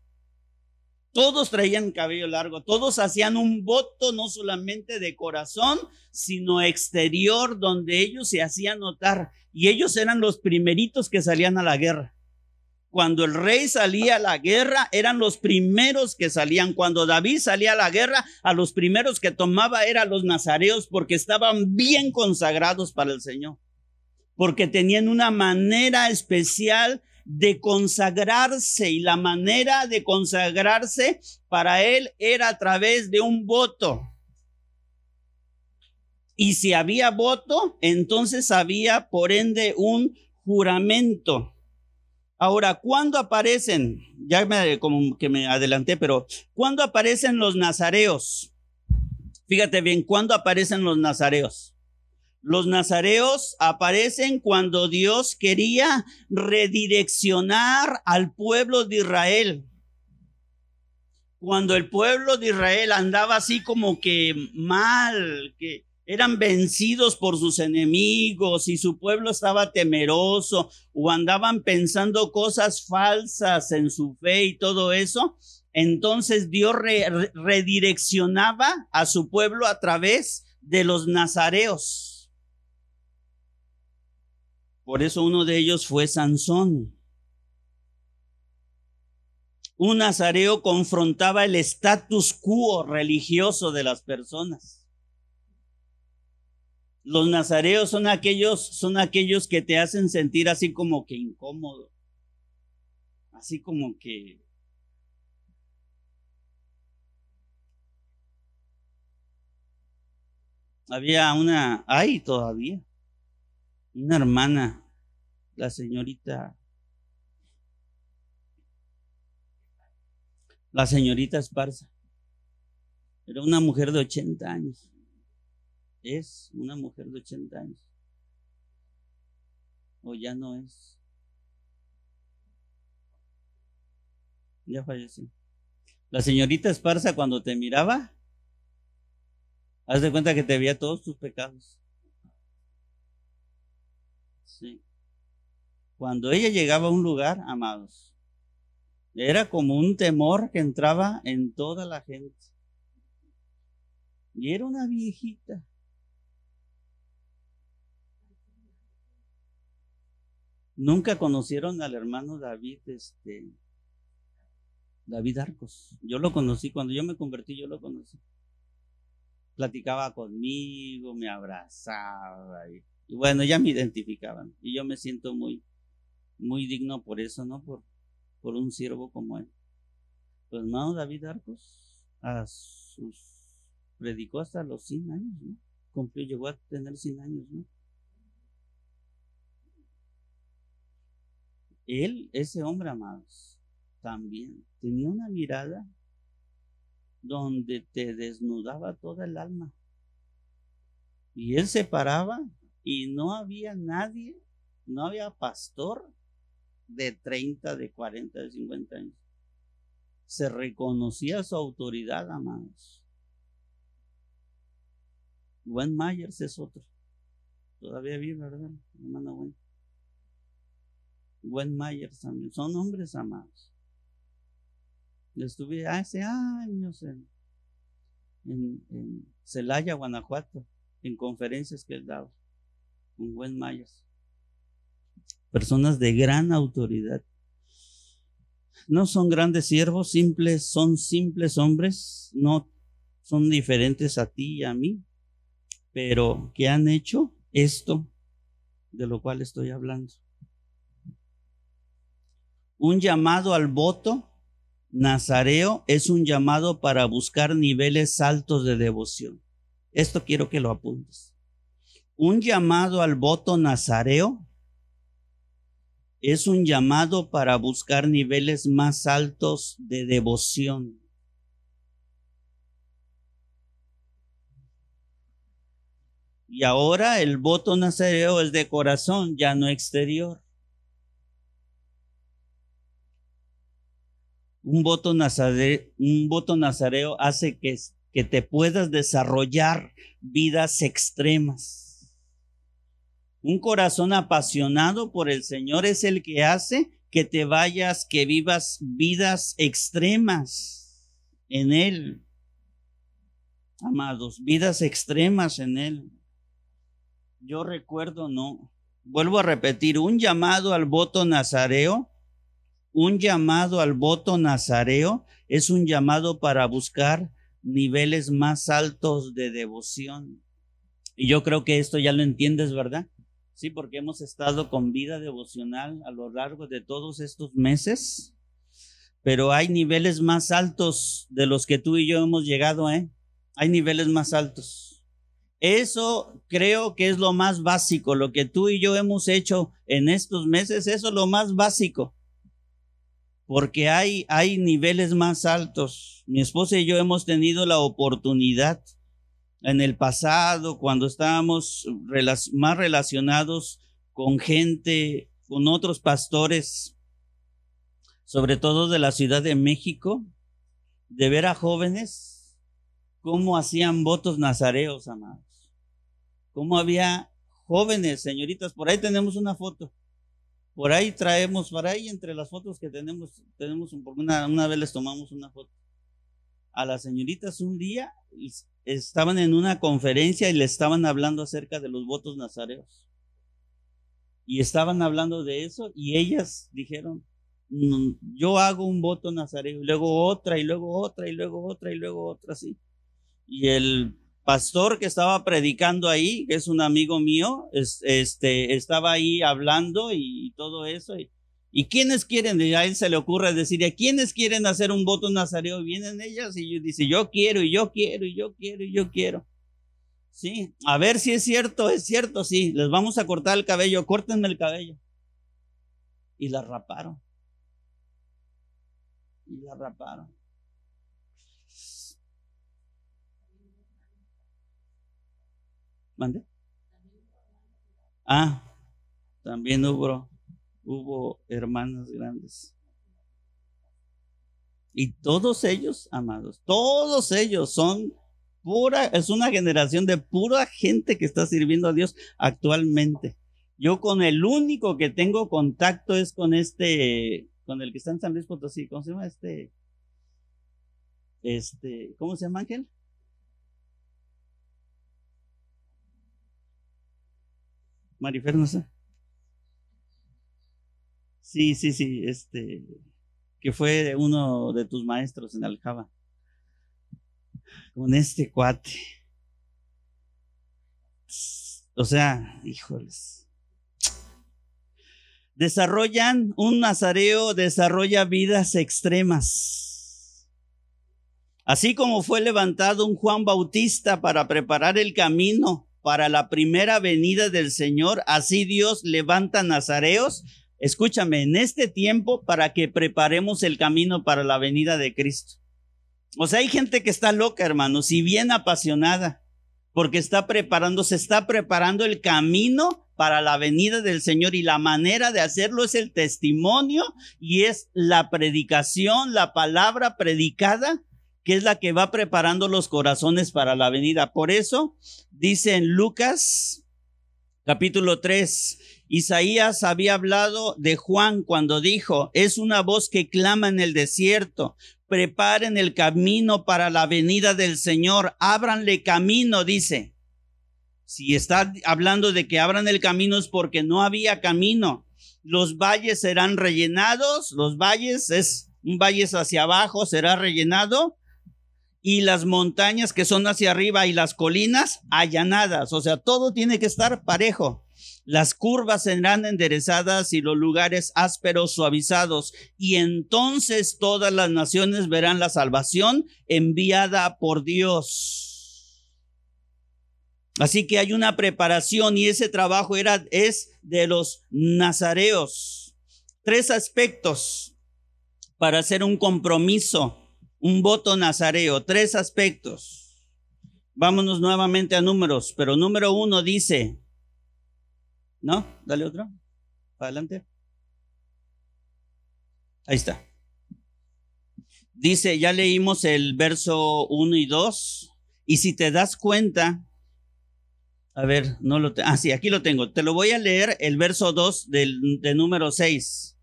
Todos traían cabello largo, todos hacían un voto no solamente de corazón, sino exterior, donde ellos se hacían notar. Y ellos eran los primeritos que salían a la guerra. Cuando el rey salía a la guerra, eran los primeros que salían. Cuando David salía a la guerra, a los primeros que tomaba eran los nazareos porque estaban bien consagrados para el Señor. Porque tenían una manera especial de consagrarse y la manera de consagrarse para él era a través de un voto. Y si había voto, entonces había por ende un juramento. Ahora, ¿cuándo aparecen? Ya me, como que me adelanté, pero ¿cuándo aparecen los nazareos? Fíjate bien, ¿cuándo aparecen los nazareos? Los nazareos aparecen cuando Dios quería redireccionar al pueblo de Israel. Cuando el pueblo de Israel andaba así como que mal, que eran vencidos por sus enemigos y su pueblo estaba temeroso o andaban pensando cosas falsas en su fe y todo eso, entonces Dios redireccionaba a su pueblo a través de los nazareos. Por eso uno de ellos fue Sansón. Un nazareo confrontaba el status quo religioso de las personas. Los nazareos son aquellos, son aquellos que te hacen sentir así como que incómodo. Así como que había una, hay todavía, una hermana, la señorita, la señorita Esparza. Era una mujer de 80 años. Es una mujer de 80 años. O ya no es. Ya falleció. La señorita Esparza cuando te miraba, haz de cuenta que te veía todos tus pecados. Sí. Cuando ella llegaba a un lugar, amados, era como un temor que entraba en toda la gente. Y era una viejita. Nunca conocieron al hermano David, este, David Arcos. Yo lo conocí, cuando yo me convertí, yo lo conocí. Platicaba conmigo, me abrazaba y, bueno, ya me identificaban. Y yo me siento muy, muy digno por eso, ¿no? Por, por un siervo como él. Pues hermano David Arcos predicó hasta los 100 años, ¿no? Cumplió, llegó a tener 100 años, ¿no? Él, ese hombre, amados, también tenía una mirada donde te desnudaba toda el alma. Y él se paraba y no había nadie, no había pastor de 30, de 40, de 50 años. Se reconocía su autoridad, amados. Gwen Myers es otro. Todavía vive, ¿verdad? Hermano Gwen. Gwen Myers también. Son hombres amados. estuve hace años en, en, Celaya, Guanajuato, en conferencias que él daba Gwen Myers. Personas de gran autoridad. No son grandes siervos, simples, son simples hombres, no son diferentes a ti y a mí, pero que han hecho esto de lo cual estoy hablando. Un llamado al voto nazareo es un llamado para buscar niveles altos de devoción. Esto quiero que lo apuntes. Un llamado al voto nazareo es un llamado para buscar niveles más altos de devoción. Y ahora el voto nazareo es de corazón, ya no exterior. Un voto, nazareo, un voto nazareo hace que, que te puedas desarrollar vidas extremas. Un corazón apasionado por el Señor es el que hace que te vayas, que vivas vidas extremas en Él. Amados, vidas extremas en Él. Yo recuerdo, no. Vuelvo a repetir, un llamado al voto nazareo, un llamado al voto nazareo es un llamado para buscar niveles más altos de devoción. Y yo creo que esto ya lo entiendes, ¿verdad? Sí, porque hemos estado con vida devocional a lo largo de todos estos meses, pero hay niveles más altos de los que tú y yo hemos llegado, ¿eh? Hay niveles más altos. Eso creo que es lo más básico, lo que tú y yo hemos hecho en estos meses, eso es lo más básico, porque hay, hay niveles más altos. Mi esposa y yo hemos tenido la oportunidad en el pasado, cuando estábamos más relacionados con gente, con otros pastores, sobre todo de la Ciudad de México, de ver a jóvenes cómo hacían votos nazareos, amados cómo había jóvenes, señoritas, por ahí tenemos una foto. Por ahí traemos, por ahí entre las fotos que tenemos, tenemos una, una vez les tomamos una foto. A las señoritas un día estaban en una conferencia y le estaban hablando acerca de los votos nazareos. Y estaban hablando de eso y ellas dijeron, yo hago un voto nazareo, y luego otra, y luego otra, y luego otra, y luego otra, así. Y el pastor que estaba predicando ahí, que es un amigo mío, este, estaba ahí hablando y, todo eso. Y, y quienes quieren, a él se le ocurre decir, ¿a quiénes quieren hacer un voto nazareo? Vienen ellas y dice, yo quiero, y yo quiero, y yo quiero, y yo quiero. Sí, a ver si es cierto, es cierto, sí, les vamos a cortar el cabello, córtenme el cabello. Y la raparon. Y la raparon. ¿Mande? Ah, también hubo, hubo hermanas grandes. Y todos ellos, amados, todos ellos son pura, es una generación de pura gente que está sirviendo a Dios actualmente. Yo con el único que tengo contacto es con este, con el que está en San Luis Potosí, ¿cómo se llama este? Este, ¿cómo se llama Ángel? Marifer, no sé. Sí, sí, sí, este, que fue uno de tus maestros en Aljaba. Con este cuate. O sea, híjoles. Desarrollan, un nazareo desarrolla vidas extremas. Así como fue levantado un Juan Bautista para preparar el camino para la primera venida del Señor, así Dios levanta nazareos. Escúchame, en este tiempo para que preparemos el camino para la venida de Cristo. O sea, hay gente que está loca, hermanos, y bien apasionada, porque está preparando, se está preparando el camino para la venida del Señor y la manera de hacerlo es el testimonio y es la predicación, la palabra predicada que es la que va preparando los corazones para la venida. Por eso dice en Lucas capítulo 3, Isaías había hablado de Juan cuando dijo, es una voz que clama en el desierto, preparen el camino para la venida del Señor, ábranle camino, dice. Si está hablando de que abran el camino es porque no había camino. Los valles serán rellenados, los valles es un valle hacia abajo, será rellenado y las montañas que son hacia arriba y las colinas allanadas. O sea, todo tiene que estar parejo. Las curvas serán enderezadas y los lugares ásperos suavizados. Y entonces todas las naciones verán la salvación enviada por Dios. Así que hay una preparación y ese trabajo era, es de los nazareos. Tres aspectos para hacer un compromiso un voto nazareo, tres aspectos. Vámonos nuevamente a números, pero número uno dice, ¿no? Dale otro, adelante. Ahí está. Dice, ya leímos el verso 1 y 2, y si te das cuenta, a ver, no lo tengo, ah, sí, aquí lo tengo, te lo voy a leer el verso 2 del, de número 6.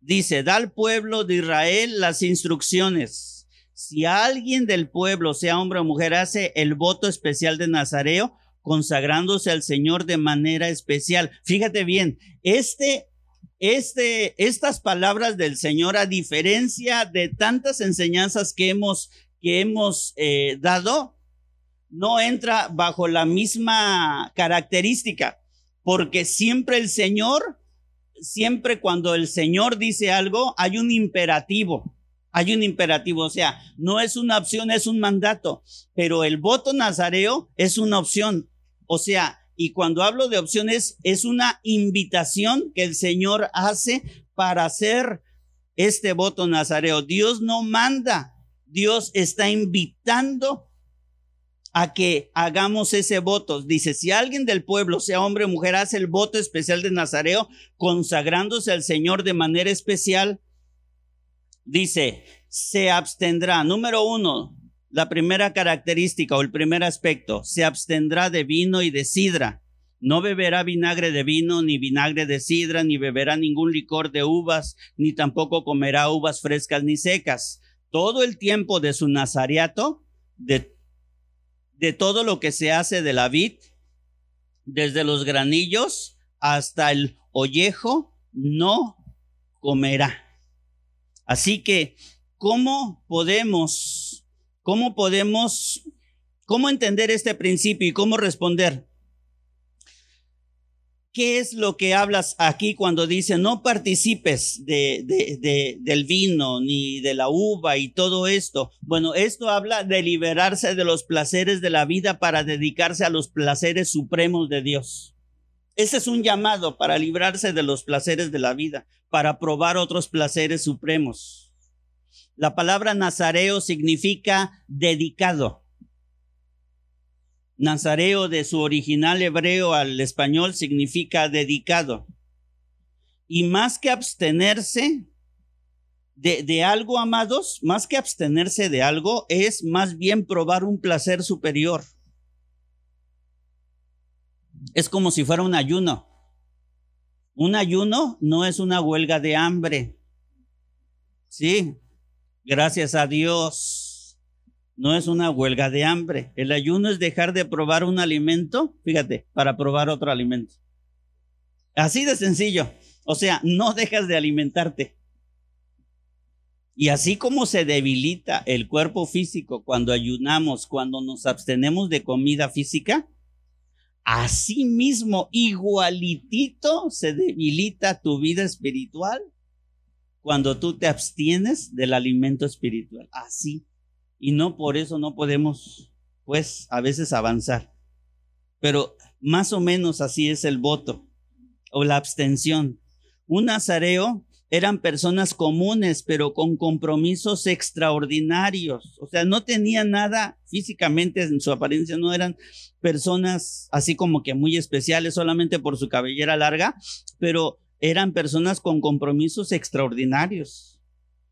Dice, da al pueblo de Israel las instrucciones si alguien del pueblo, sea hombre o mujer, hace el voto especial de Nazareo, consagrándose al Señor de manera especial. Fíjate bien, este, este, estas palabras del Señor, a diferencia de tantas enseñanzas que hemos, que hemos eh, dado, no entra bajo la misma característica, porque siempre el Señor, siempre cuando el Señor dice algo, hay un imperativo. Hay un imperativo, o sea, no es una opción, es un mandato, pero el voto nazareo es una opción. O sea, y cuando hablo de opciones, es una invitación que el Señor hace para hacer este voto nazareo. Dios no manda, Dios está invitando a que hagamos ese voto. Dice, si alguien del pueblo, sea hombre o mujer, hace el voto especial de Nazareo, consagrándose al Señor de manera especial, dice, se abstendrá. Número uno, la primera característica o el primer aspecto, se abstendrá de vino y de sidra. No beberá vinagre de vino, ni vinagre de sidra, ni beberá ningún licor de uvas, ni tampoco comerá uvas frescas ni secas. Todo el tiempo de su nazariato, de, de todo lo que se hace de la vid, desde los granillos hasta el ollejo, no comerá. Así que, ¿cómo podemos, cómo podemos, cómo entender este principio y cómo responder? ¿Qué es lo que hablas aquí cuando dice no participes de, de, del vino ni de la uva y todo esto? Bueno, esto habla de liberarse de los placeres de la vida para dedicarse a los placeres supremos de Dios. Ese es un llamado para librarse de los placeres de la vida, para probar otros placeres supremos. La palabra nazareo significa dedicado. Nazareo de su original hebreo al español significa dedicado. Y más que abstenerse de, de, algo, amados, más que abstenerse de algo, es más bien probar un placer superior. Es como si fuera un ayuno. Un ayuno no es una huelga de hambre. Sí, gracias a Dios. No es una huelga de hambre. El ayuno es dejar de probar un alimento, fíjate, para probar otro alimento. Así de sencillo. O sea, no dejas de alimentarte. Y así como se debilita el cuerpo físico cuando ayunamos, cuando nos abstenemos de comida física, así mismo igualitito se debilita tu vida espiritual cuando tú te abstienes del alimento espiritual. Así. Y no por eso no podemos, pues, a veces avanzar. Pero más o menos así es el voto o la abstención. Un nazareo eran personas comunes, pero con compromisos extraordinarios. O sea, no tenían nada físicamente en su apariencia, no eran personas así como que muy especiales solamente por su cabellera larga, pero eran personas con compromisos extraordinarios.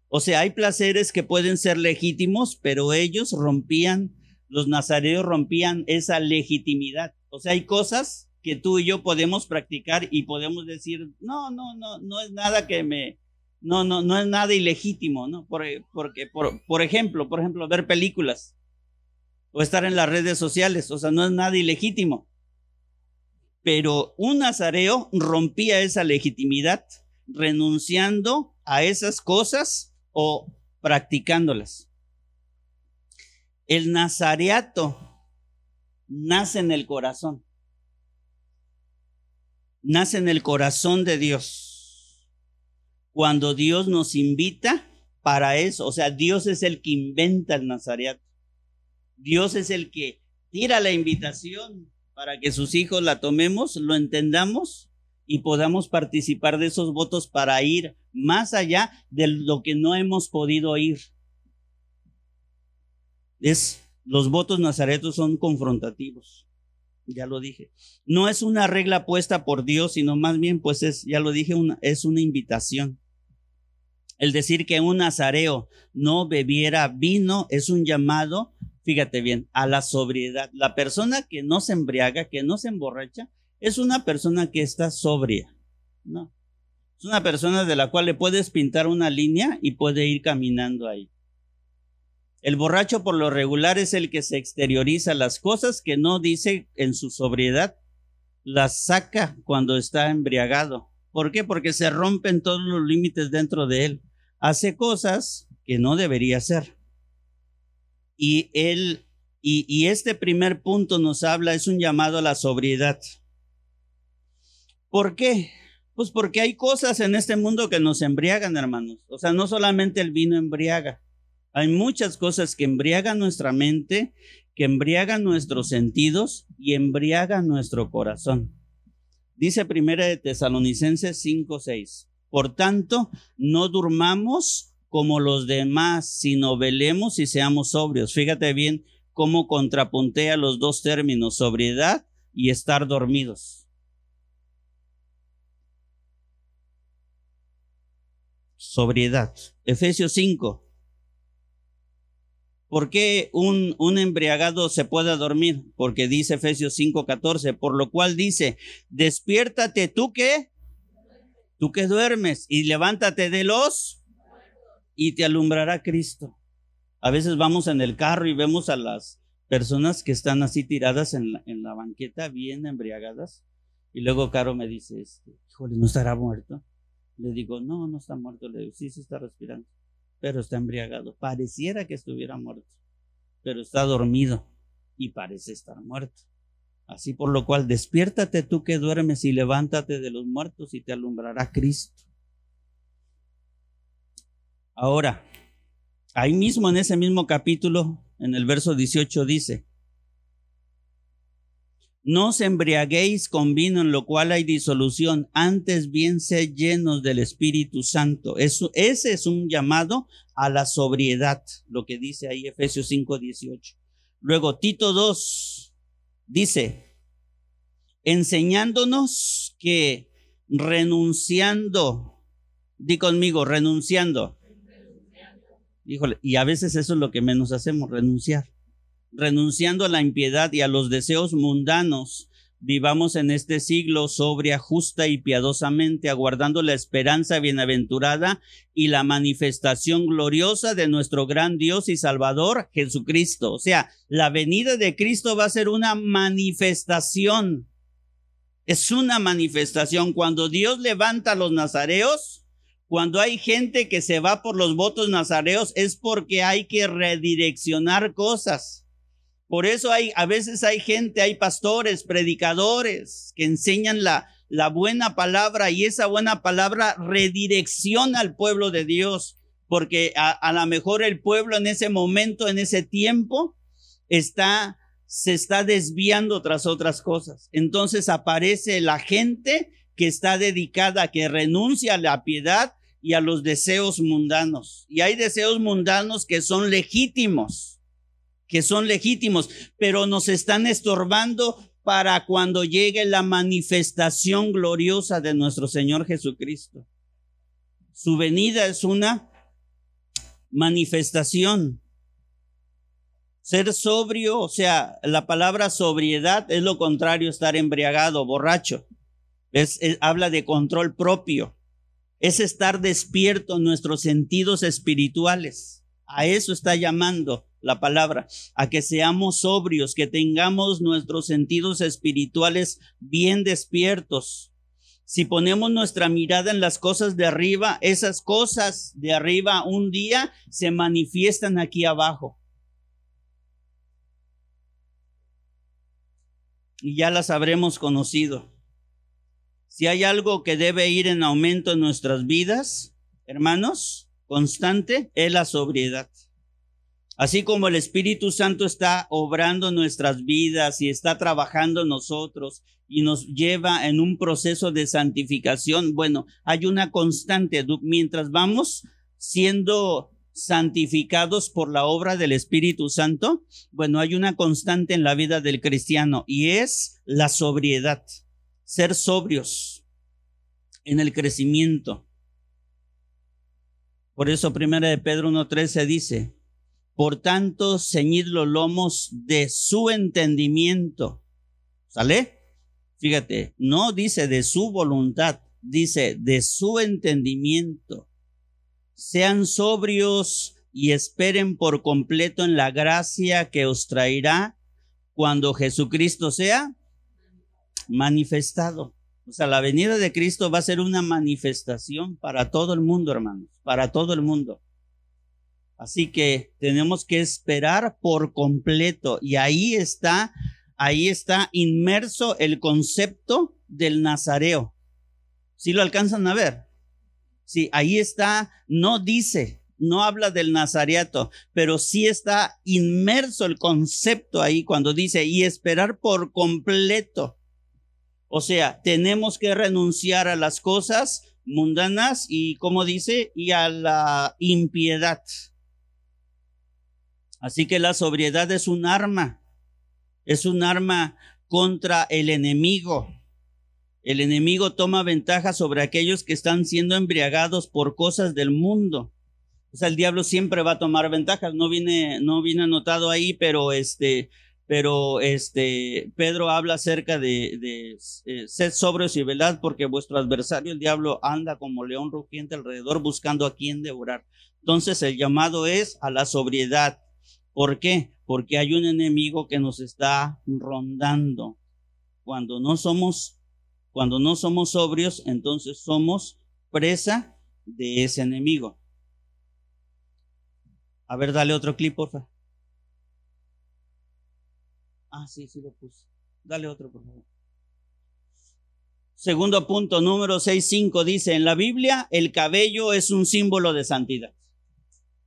O sea, hay placeres que pueden ser legítimos, pero ellos rompían, los nazareos rompían esa legitimidad. O sea, hay cosas que tú y yo podemos practicar y podemos decir, no, no, no, no es nada que me, no, no, no es nada ilegítimo, ¿no? Porque, por, por ejemplo, por ejemplo, ver películas o estar en las redes sociales, o sea, no es nada ilegítimo. Pero un nazareo rompía esa legitimidad renunciando a esas cosas o practicándolas. El nazareato nace en el corazón nace en el corazón de Dios. Cuando Dios nos invita para eso, o sea, Dios es el que inventa el Nazareato. Dios es el que tira la invitación para que sus hijos la tomemos, lo entendamos y podamos participar de esos votos para ir más allá de lo que no hemos podido ir. Es, los votos nazaretos son confrontativos ya lo dije. No es una regla puesta por Dios, sino más bien, pues es, ya lo dije, es una invitación. El decir que un nazareo no bebiera vino es un llamado, fíjate bien, a la sobriedad. La persona que no se embriaga, que no se emborracha, es una persona que está sobria, ¿no? Es una persona de la cual le puedes pintar una línea y puede ir caminando ahí. El borracho por lo regular es el que se exterioriza las cosas que no dice en su sobriedad, las saca cuando está embriagado. ¿Por qué? Porque se rompen todos los límites dentro de él. Hace cosas que no debería hacer. Y él, y, este primer punto nos habla, es un llamado a la sobriedad. ¿Por qué? Pues porque hay cosas en este mundo que nos embriagan, hermanos. O sea, no solamente el vino embriaga. Hay muchas cosas que embriagan nuestra mente, que embriagan nuestros sentidos y embriagan nuestro corazón. Dice primera de Tesalonicenses 5:6. Por tanto, no durmamos como los demás, sino velemos y seamos sobrios. Fíjate bien cómo contrapuntea los dos términos, sobriedad y estar dormidos. Sobriedad. Efesios 5, ¿Por qué un, embriagado se puede dormir? Porque dice Efesios 5:14, por lo cual dice, despiértate tú que, tú que duermes y levántate de los y te alumbrará Cristo. A veces vamos en el carro y vemos a las personas que están así tiradas en la, banqueta, bien embriagadas. Y luego Caro me dice, este, híjole, ¿no estará muerto? Le digo, no, no está muerto. Le digo, sí, sí está respirando pero está embriagado. Pareciera que estuviera muerto, pero está dormido y parece estar muerto. Así por lo cual, despiértate tú que duermes y levántate de los muertos y te alumbrará Cristo. Ahora, ahí mismo en ese mismo capítulo, en el verso 18 dice, no os embriaguéis con vino en lo cual hay disolución, antes bien sed llenos del Espíritu Santo. Eso, ese es un llamado a la sobriedad, lo que dice ahí Efesios 5, 18. Luego Tito 2 dice, enseñándonos que renunciando, di conmigo, renunciando. Y a veces eso es lo que menos hacemos, renunciar renunciando a la impiedad y a los deseos mundanos, vivamos en este siglo sobria, justa y piadosamente, aguardando la esperanza bienaventurada y la manifestación gloriosa de nuestro gran Dios y Salvador Jesucristo. O sea, la venida de Cristo va a ser una manifestación. Es una manifestación. Cuando Dios levanta a los nazareos, cuando hay gente que se va por los votos nazareos, es porque hay que redireccionar cosas por eso hay, a veces hay gente, hay pastores, predicadores que enseñan la, buena palabra y esa buena palabra redirecciona al pueblo de Dios, porque a, a lo mejor el pueblo en ese momento, en ese tiempo, está, se está desviando tras otras cosas. Entonces aparece la gente que está dedicada, que renuncia a la piedad y a los deseos mundanos. Y hay deseos mundanos que son legítimos que son legítimos, pero nos están estorbando para cuando llegue la manifestación gloriosa de nuestro Señor Jesucristo. Su venida es una manifestación. Ser sobrio, o sea, la palabra sobriedad es lo contrario a estar embriagado, borracho. Es, habla de control propio. Es estar despierto en nuestros sentidos espirituales. A eso está llamando la palabra, a que seamos sobrios, que tengamos nuestros sentidos espirituales bien despiertos. Si ponemos nuestra mirada en las cosas de arriba, esas cosas de arriba un día se manifiestan aquí abajo. Y ya las habremos conocido. Si hay algo que debe ir en aumento en nuestras vidas, hermanos, constante, es la sobriedad. Así como el Espíritu Santo está obrando nuestras vidas y está trabajando nosotros y nos lleva en un proceso de santificación, bueno, hay una constante. Mientras vamos siendo santificados por la obra del Espíritu Santo, bueno, hay una constante en la vida del cristiano y es la sobriedad, ser sobrios en el crecimiento. Por eso primera de Pedro 1.13 dice, por tanto, ceñid los lomos de su entendimiento. ¿Sale? Fíjate, no dice de su voluntad, dice de su entendimiento. Sean sobrios y esperen por completo en la gracia que os traerá cuando Jesucristo sea manifestado. O sea, la venida de Cristo va a ser una manifestación para todo el mundo, hermanos, para todo el mundo. Así que tenemos que esperar por completo y ahí está, ahí está inmerso el concepto del nazareo. ¿Sí lo alcanzan a ver? Sí, ahí está, no dice, no habla del nazareato, pero sí está inmerso el concepto ahí cuando dice y esperar por completo. O sea, tenemos que renunciar a las cosas mundanas y, como dice, y a la impiedad. Así que la sobriedad es un arma, es un arma contra el enemigo. El enemigo toma ventaja sobre aquellos que están siendo embriagados por cosas del mundo. O sea, el diablo siempre va a tomar ventajas. No viene, no viene anotado ahí, pero este, pero este, Pedro habla acerca de, eh, sed sobrios y velad, porque vuestro adversario, el diablo, anda como león rugiente alrededor buscando a quien devorar. Entonces, el llamado es a la sobriedad. ¿Por qué? Porque hay un enemigo que nos está rondando. Cuando no somos, cuando no somos sobrios, entonces somos presa de ese enemigo. A ver, dale otro clip, porfa. Ah, sí, sí lo puse. Dale otro, por favor. Segundo punto, número 6.5 dice, en la Biblia el cabello es un símbolo de santidad.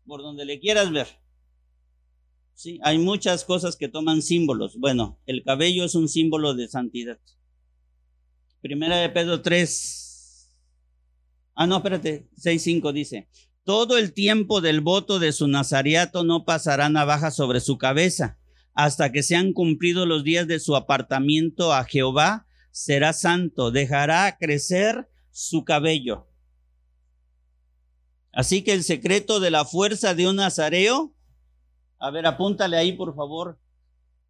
Por donde le quieras ver. Sí, hay muchas cosas que toman símbolos. Bueno, el cabello es un símbolo de santidad. Primera de Pedro 3. Ah, no, espérate, 6.5 dice, todo el tiempo del voto de su nazariato no pasará navaja sobre su cabeza, hasta que sean cumplidos los días de su apartamiento a Jehová, será santo, dejará crecer su cabello. Así que el secreto de la fuerza de un nazareo a ver, apúntale ahí, por favor.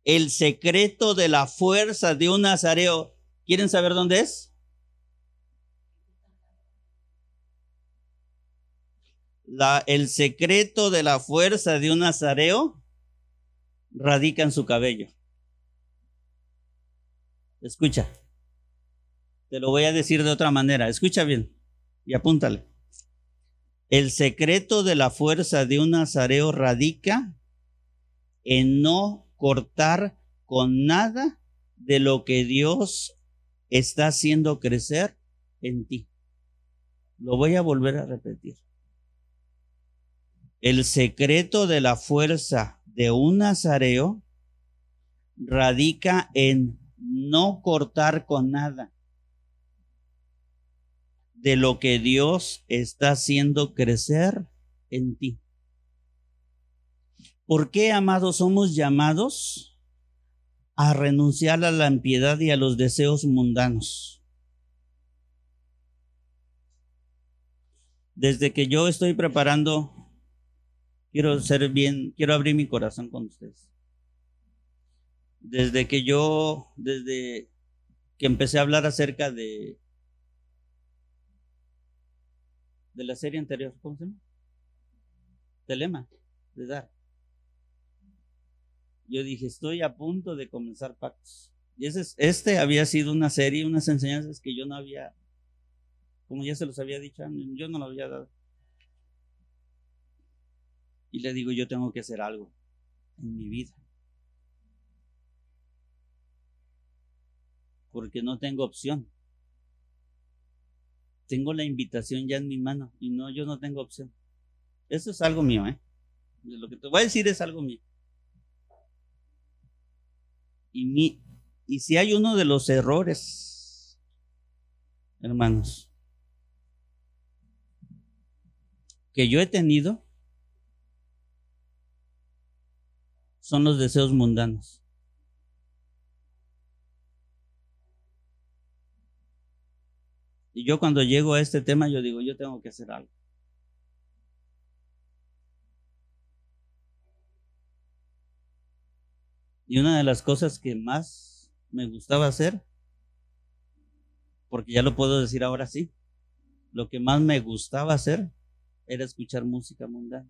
el secreto de la fuerza de un nazareo. ¿Quieren saber dónde es? El secreto de la fuerza de un nazareo radica en su cabello. Escucha, te lo voy a decir de otra manera. Escucha bien y apúntale. El secreto de la fuerza de un nazareo radica en no cortar con nada de lo que Dios está haciendo crecer en ti. Lo voy a volver a repetir. El secreto de la fuerza de un nazareo radica en no cortar con nada de lo que Dios está haciendo crecer en ti. ¿Por qué, amados, somos llamados a renunciar a la impiedad y a los deseos mundanos? Desde que yo estoy preparando, quiero ser bien, quiero abrir mi corazón con ustedes. Desde que yo, desde que empecé a hablar acerca de de la serie anterior, ¿cómo se llama? Telema, de dar. Yo dije, estoy a punto de comenzar pactos. Y ese, este había sido una serie, unas enseñanzas que yo no había, como ya se los había dicho, yo no lo había dado. Y le digo, yo tengo que hacer algo en mi vida. Porque no tengo opción tengo la invitación ya en mi mano y no, yo no tengo opción. Eso es algo mío, ¿eh? Lo que te voy a decir es algo mío. Y, mi, y si hay uno de los errores, hermanos, que yo he tenido, son los deseos mundanos. Y yo cuando llego a este tema, yo digo, yo tengo que hacer algo. Y una de las cosas que más me gustaba hacer, porque ya lo puedo decir ahora sí, lo que más me gustaba hacer era escuchar música mundana.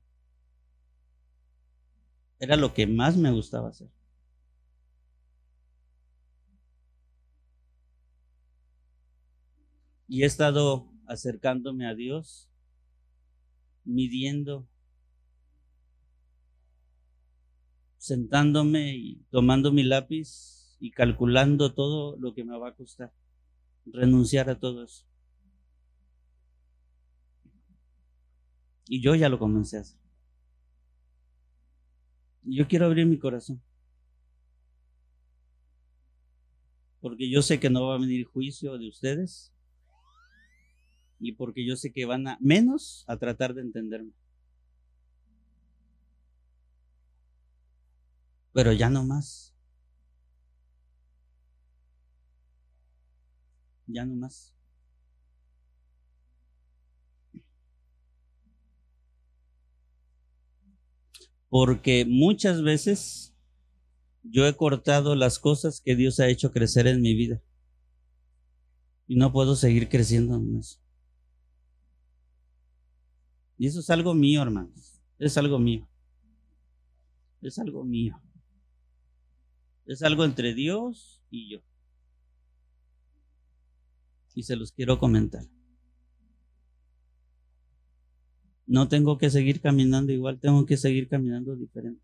Era lo que más me gustaba hacer. Y he estado acercándome a Dios, midiendo, sentándome y tomando mi lápiz y calculando todo lo que me va a costar. Renunciar a todo eso. Y yo ya lo comencé a hacer. Yo quiero abrir mi corazón. Porque yo sé que no va a venir juicio de ustedes y porque yo sé que van a menos a tratar de entenderme. Pero ya no más. Ya no más. Porque muchas veces yo he cortado las cosas que Dios ha hecho crecer en mi vida. Y no puedo seguir creciendo en eso. Y eso es algo mío, hermanos. Es algo mío. Es algo mío. Es algo entre Dios y yo. Y se los quiero comentar. No tengo que seguir caminando igual, tengo que seguir caminando diferente.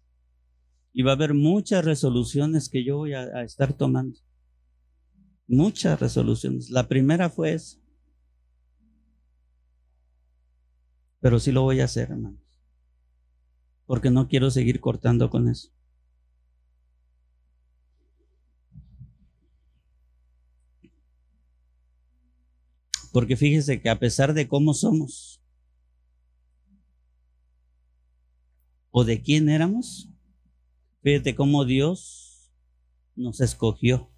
Y va a haber muchas resoluciones que yo voy a, estar tomando. Muchas resoluciones. La primera fue esa. Pero sí lo voy a hacer, hermanos. Porque no quiero seguir cortando con eso. Porque fíjese que a pesar de cómo somos o de quién éramos, fíjate cómo Dios nos escogió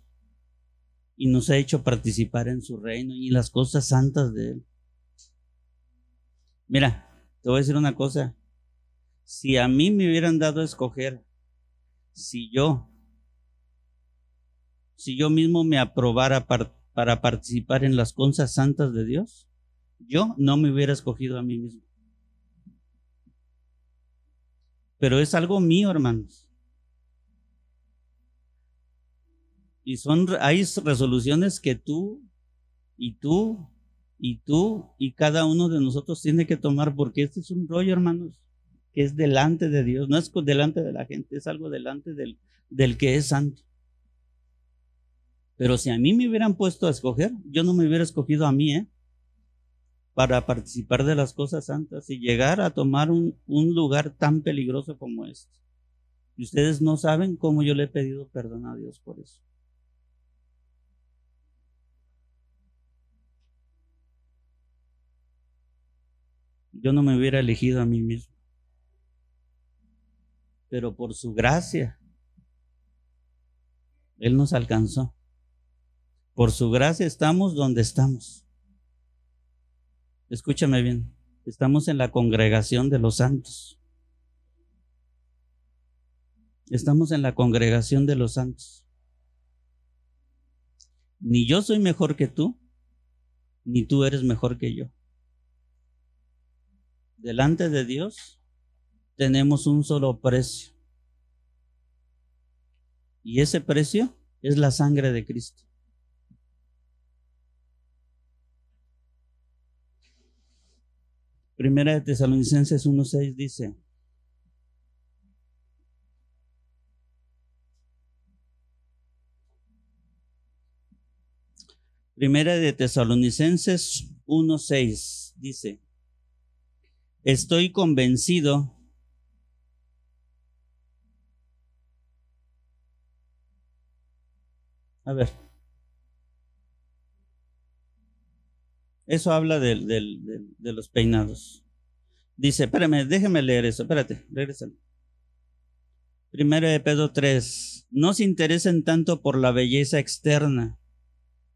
y nos ha hecho participar en su reino y las cosas santas de Él. Mira, te voy a decir una cosa. Si a mí me hubieran dado a escoger, si yo si yo mismo me aprobara para participar en las cosas santas de Dios, yo no me hubiera escogido a mí mismo. Pero es algo mío, hermanos. Y son, hay resoluciones que tú y tú y tú y cada uno de nosotros tiene que tomar porque este es un rollo, hermanos, que es delante de Dios, no es delante de la gente, es algo delante del, del que es santo. Pero si a mí me hubieran puesto a escoger, yo no me hubiera escogido a mí, ¿eh? Para participar de las cosas santas y llegar a tomar un, lugar tan peligroso como este. Y ustedes no saben cómo yo le he pedido perdón a Dios por eso. Yo no me hubiera elegido a mí mismo. Pero por su gracia, Él nos alcanzó. Por su gracia estamos donde estamos. Escúchame bien, estamos en la congregación de los santos. Estamos en la congregación de los santos. Ni yo soy mejor que tú, ni tú eres mejor que yo. Delante de Dios tenemos un solo precio. Y ese precio es la sangre de Cristo. Primera de Tesalonicenses 1.6 dice, Primera de Tesalonicenses 1.6 dice, estoy convencido A ver. Eso habla de, los peinados. Dice, espérame, déjeme leer eso, espérate, regresa. Primero de Pedro 3. No se interesen tanto por la belleza externa,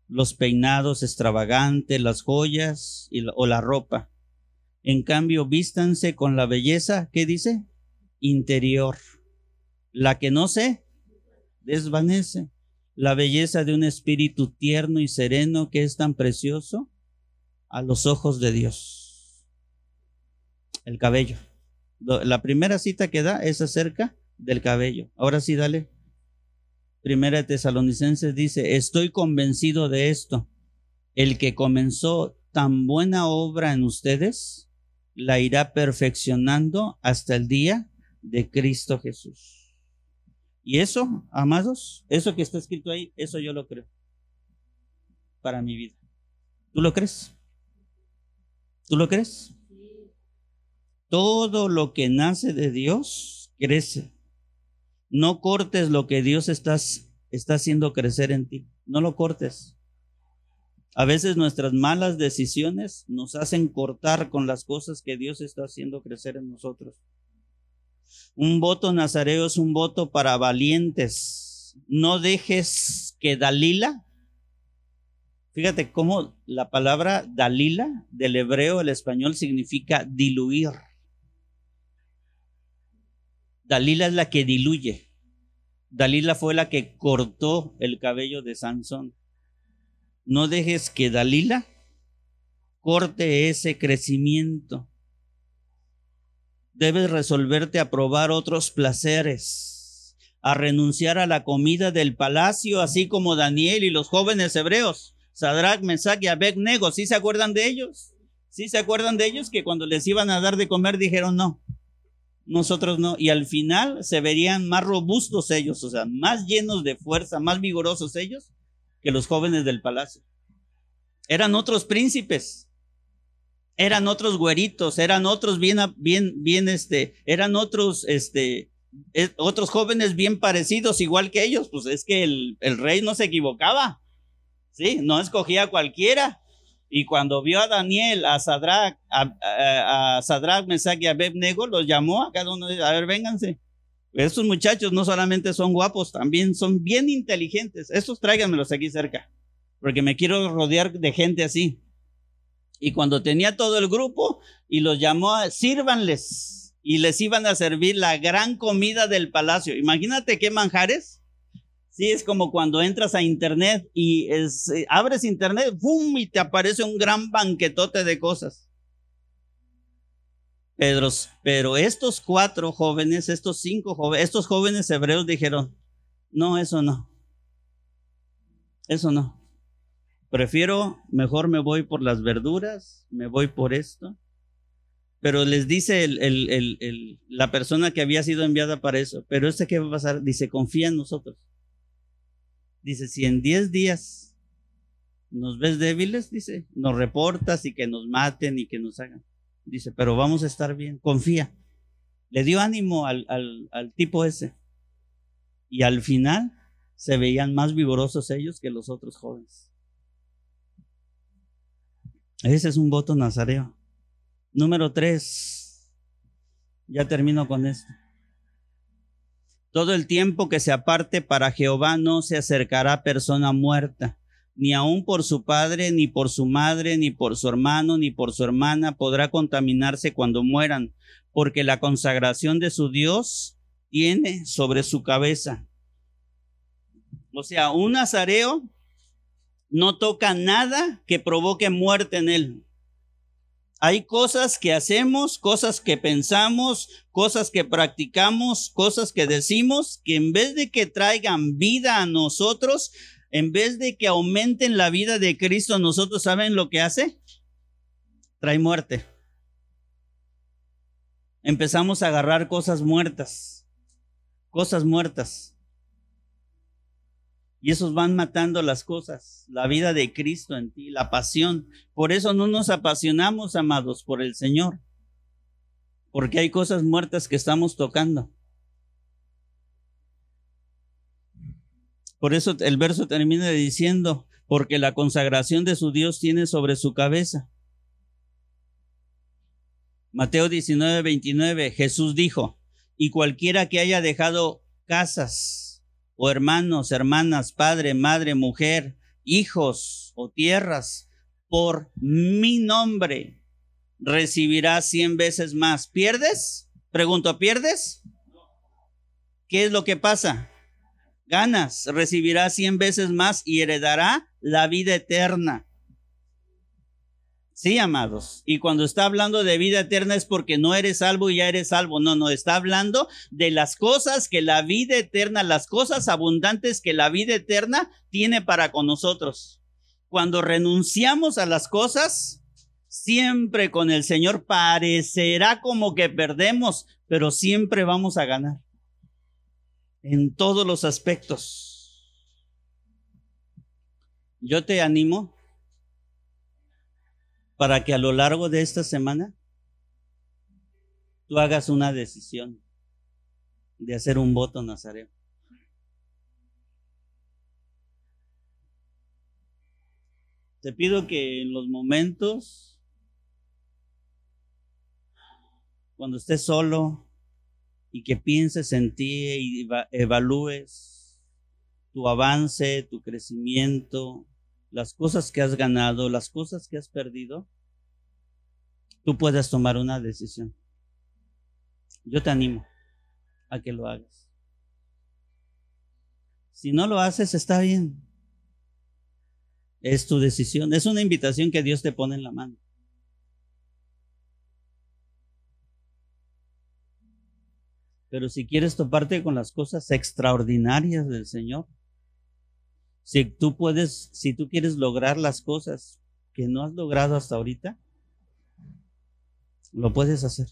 los peinados extravagantes, las joyas o la ropa. En cambio, vístanse con la belleza, ¿qué dice? Interior. La que no se desvanece. La belleza de un espíritu tierno y sereno que es tan precioso a los ojos de Dios. El cabello. La primera cita que da es acerca del cabello. Ahora sí, dale. Primera Tesalonicenses dice, estoy convencido de esto. El que comenzó tan buena obra en ustedes, la irá perfeccionando hasta el día de Cristo Jesús. Y eso, amados, eso que está escrito ahí, eso yo lo creo para mi vida. ¿Tú lo crees? ¿Tú lo crees? Todo lo que nace de Dios crece. No cortes lo que Dios está, está haciendo crecer en ti. No lo cortes. A veces nuestras malas decisiones nos hacen cortar con las cosas que Dios está haciendo crecer en nosotros. Un voto nazareo es un voto para valientes. No dejes que Dalila Fíjate cómo la palabra Dalila del hebreo al español significa diluir. Dalila es la que diluye. Dalila fue la que cortó el cabello de Sansón. No dejes que Dalila corte ese crecimiento. Debes resolverte a probar otros placeres, a renunciar a la comida del palacio, así como Daniel y los jóvenes hebreos Sadrach, Mesach y Abednego, ¿sí se acuerdan de ellos? ¿Sí se acuerdan de ellos que cuando les iban a dar de comer dijeron no? Nosotros no. Y al final se verían más robustos ellos, o sea, más llenos de fuerza, más vigorosos ellos que los jóvenes del palacio. Eran otros príncipes, eran otros güeritos, eran otros bien, bien, bien, este, eran otros, este, eh, otros jóvenes bien parecidos, igual que ellos. Pues es que el, el rey no se equivocaba. ¿Sí? No escogía a cualquiera. Y cuando vio a Daniel, a Sadrach, a, a, Sadrach, Mesach y Abednego, los llamó a cada uno, a ver, vénganse. Estos muchachos no solamente son guapos, también son bien inteligentes. Estos tráiganmelos aquí cerca, porque me quiero rodear de gente así. Y cuando tenía todo el grupo y los llamó, a, sírvanles y les iban a servir la gran comida del palacio. Imagínate qué manjares Sí, es como cuando entras a internet y eh, abres internet, ¡bum! y te aparece un gran banquetote de cosas. Pedro, pero estos cuatro jóvenes, estos cinco jóvenes, estos jóvenes hebreos dijeron, no, eso no. Eso no. Prefiero, mejor me voy por las verduras, me voy por esto. Pero les dice la persona que había sido enviada para eso, pero este qué va a pasar, dice, confía en nosotros. Dice, si en 10 días nos ves débiles, dice, nos reportas y que nos maten y que nos hagan. Dice, pero vamos a estar bien, confía. Le dio ánimo al, al tipo ese. Y al final se veían más vigorosos ellos que los otros jóvenes. Ese es un voto nazareo. Número tres. Ya termino con esto. Todo el tiempo que se aparte para Jehová no se acercará persona muerta, ni aun por su padre, ni por su madre, ni por su hermano, ni por su hermana podrá contaminarse cuando mueran, porque la consagración de su Dios tiene sobre su cabeza. O sea, un nazareo no toca nada que provoque muerte en él. Hay cosas que hacemos, cosas que pensamos, cosas que practicamos, cosas que decimos, que en vez de que traigan vida a nosotros, en vez de que aumenten la vida de Cristo, nosotros saben lo que hace? Trae muerte. Empezamos a agarrar cosas muertas, cosas muertas. Y esos van matando las cosas, la vida de Cristo en ti, la pasión. Por eso no nos apasionamos, amados, por el Señor. Porque hay cosas muertas que estamos tocando. Por eso el verso termina diciendo, porque la consagración de su Dios tiene sobre su cabeza. Mateo 19, 29, Jesús dijo, y cualquiera que haya dejado casas, o hermanos, hermanas, padre, madre, mujer, hijos o tierras, por mi nombre, recibirá cien veces más. ¿Pierdes? Pregunto, ¿pierdes? ¿Qué es lo que pasa? Ganas, recibirá cien veces más y heredará la vida eterna. Sí, amados. Y cuando está hablando de vida eterna es porque no eres salvo y ya eres salvo. No, no, está hablando de las cosas que la vida eterna, las cosas abundantes que la vida eterna tiene para con nosotros. Cuando renunciamos a las cosas, siempre con el Señor parecerá como que perdemos, pero siempre vamos a ganar. En todos los aspectos. Yo te animo para que a lo largo de esta semana tú hagas una decisión de hacer un voto nazareo. Te pido que en los momentos, cuando estés solo y que pienses en ti y evalúes tu avance, tu crecimiento, las cosas que has ganado, las cosas que has perdido, tú puedes tomar una decisión. Yo te animo a que lo hagas. Si no lo haces, está bien. Es tu decisión. Es una invitación que Dios te pone en la mano. Pero si quieres toparte con las cosas extraordinarias del Señor, si tú puedes, si tú quieres lograr las cosas que no has logrado hasta ahorita, lo puedes hacer.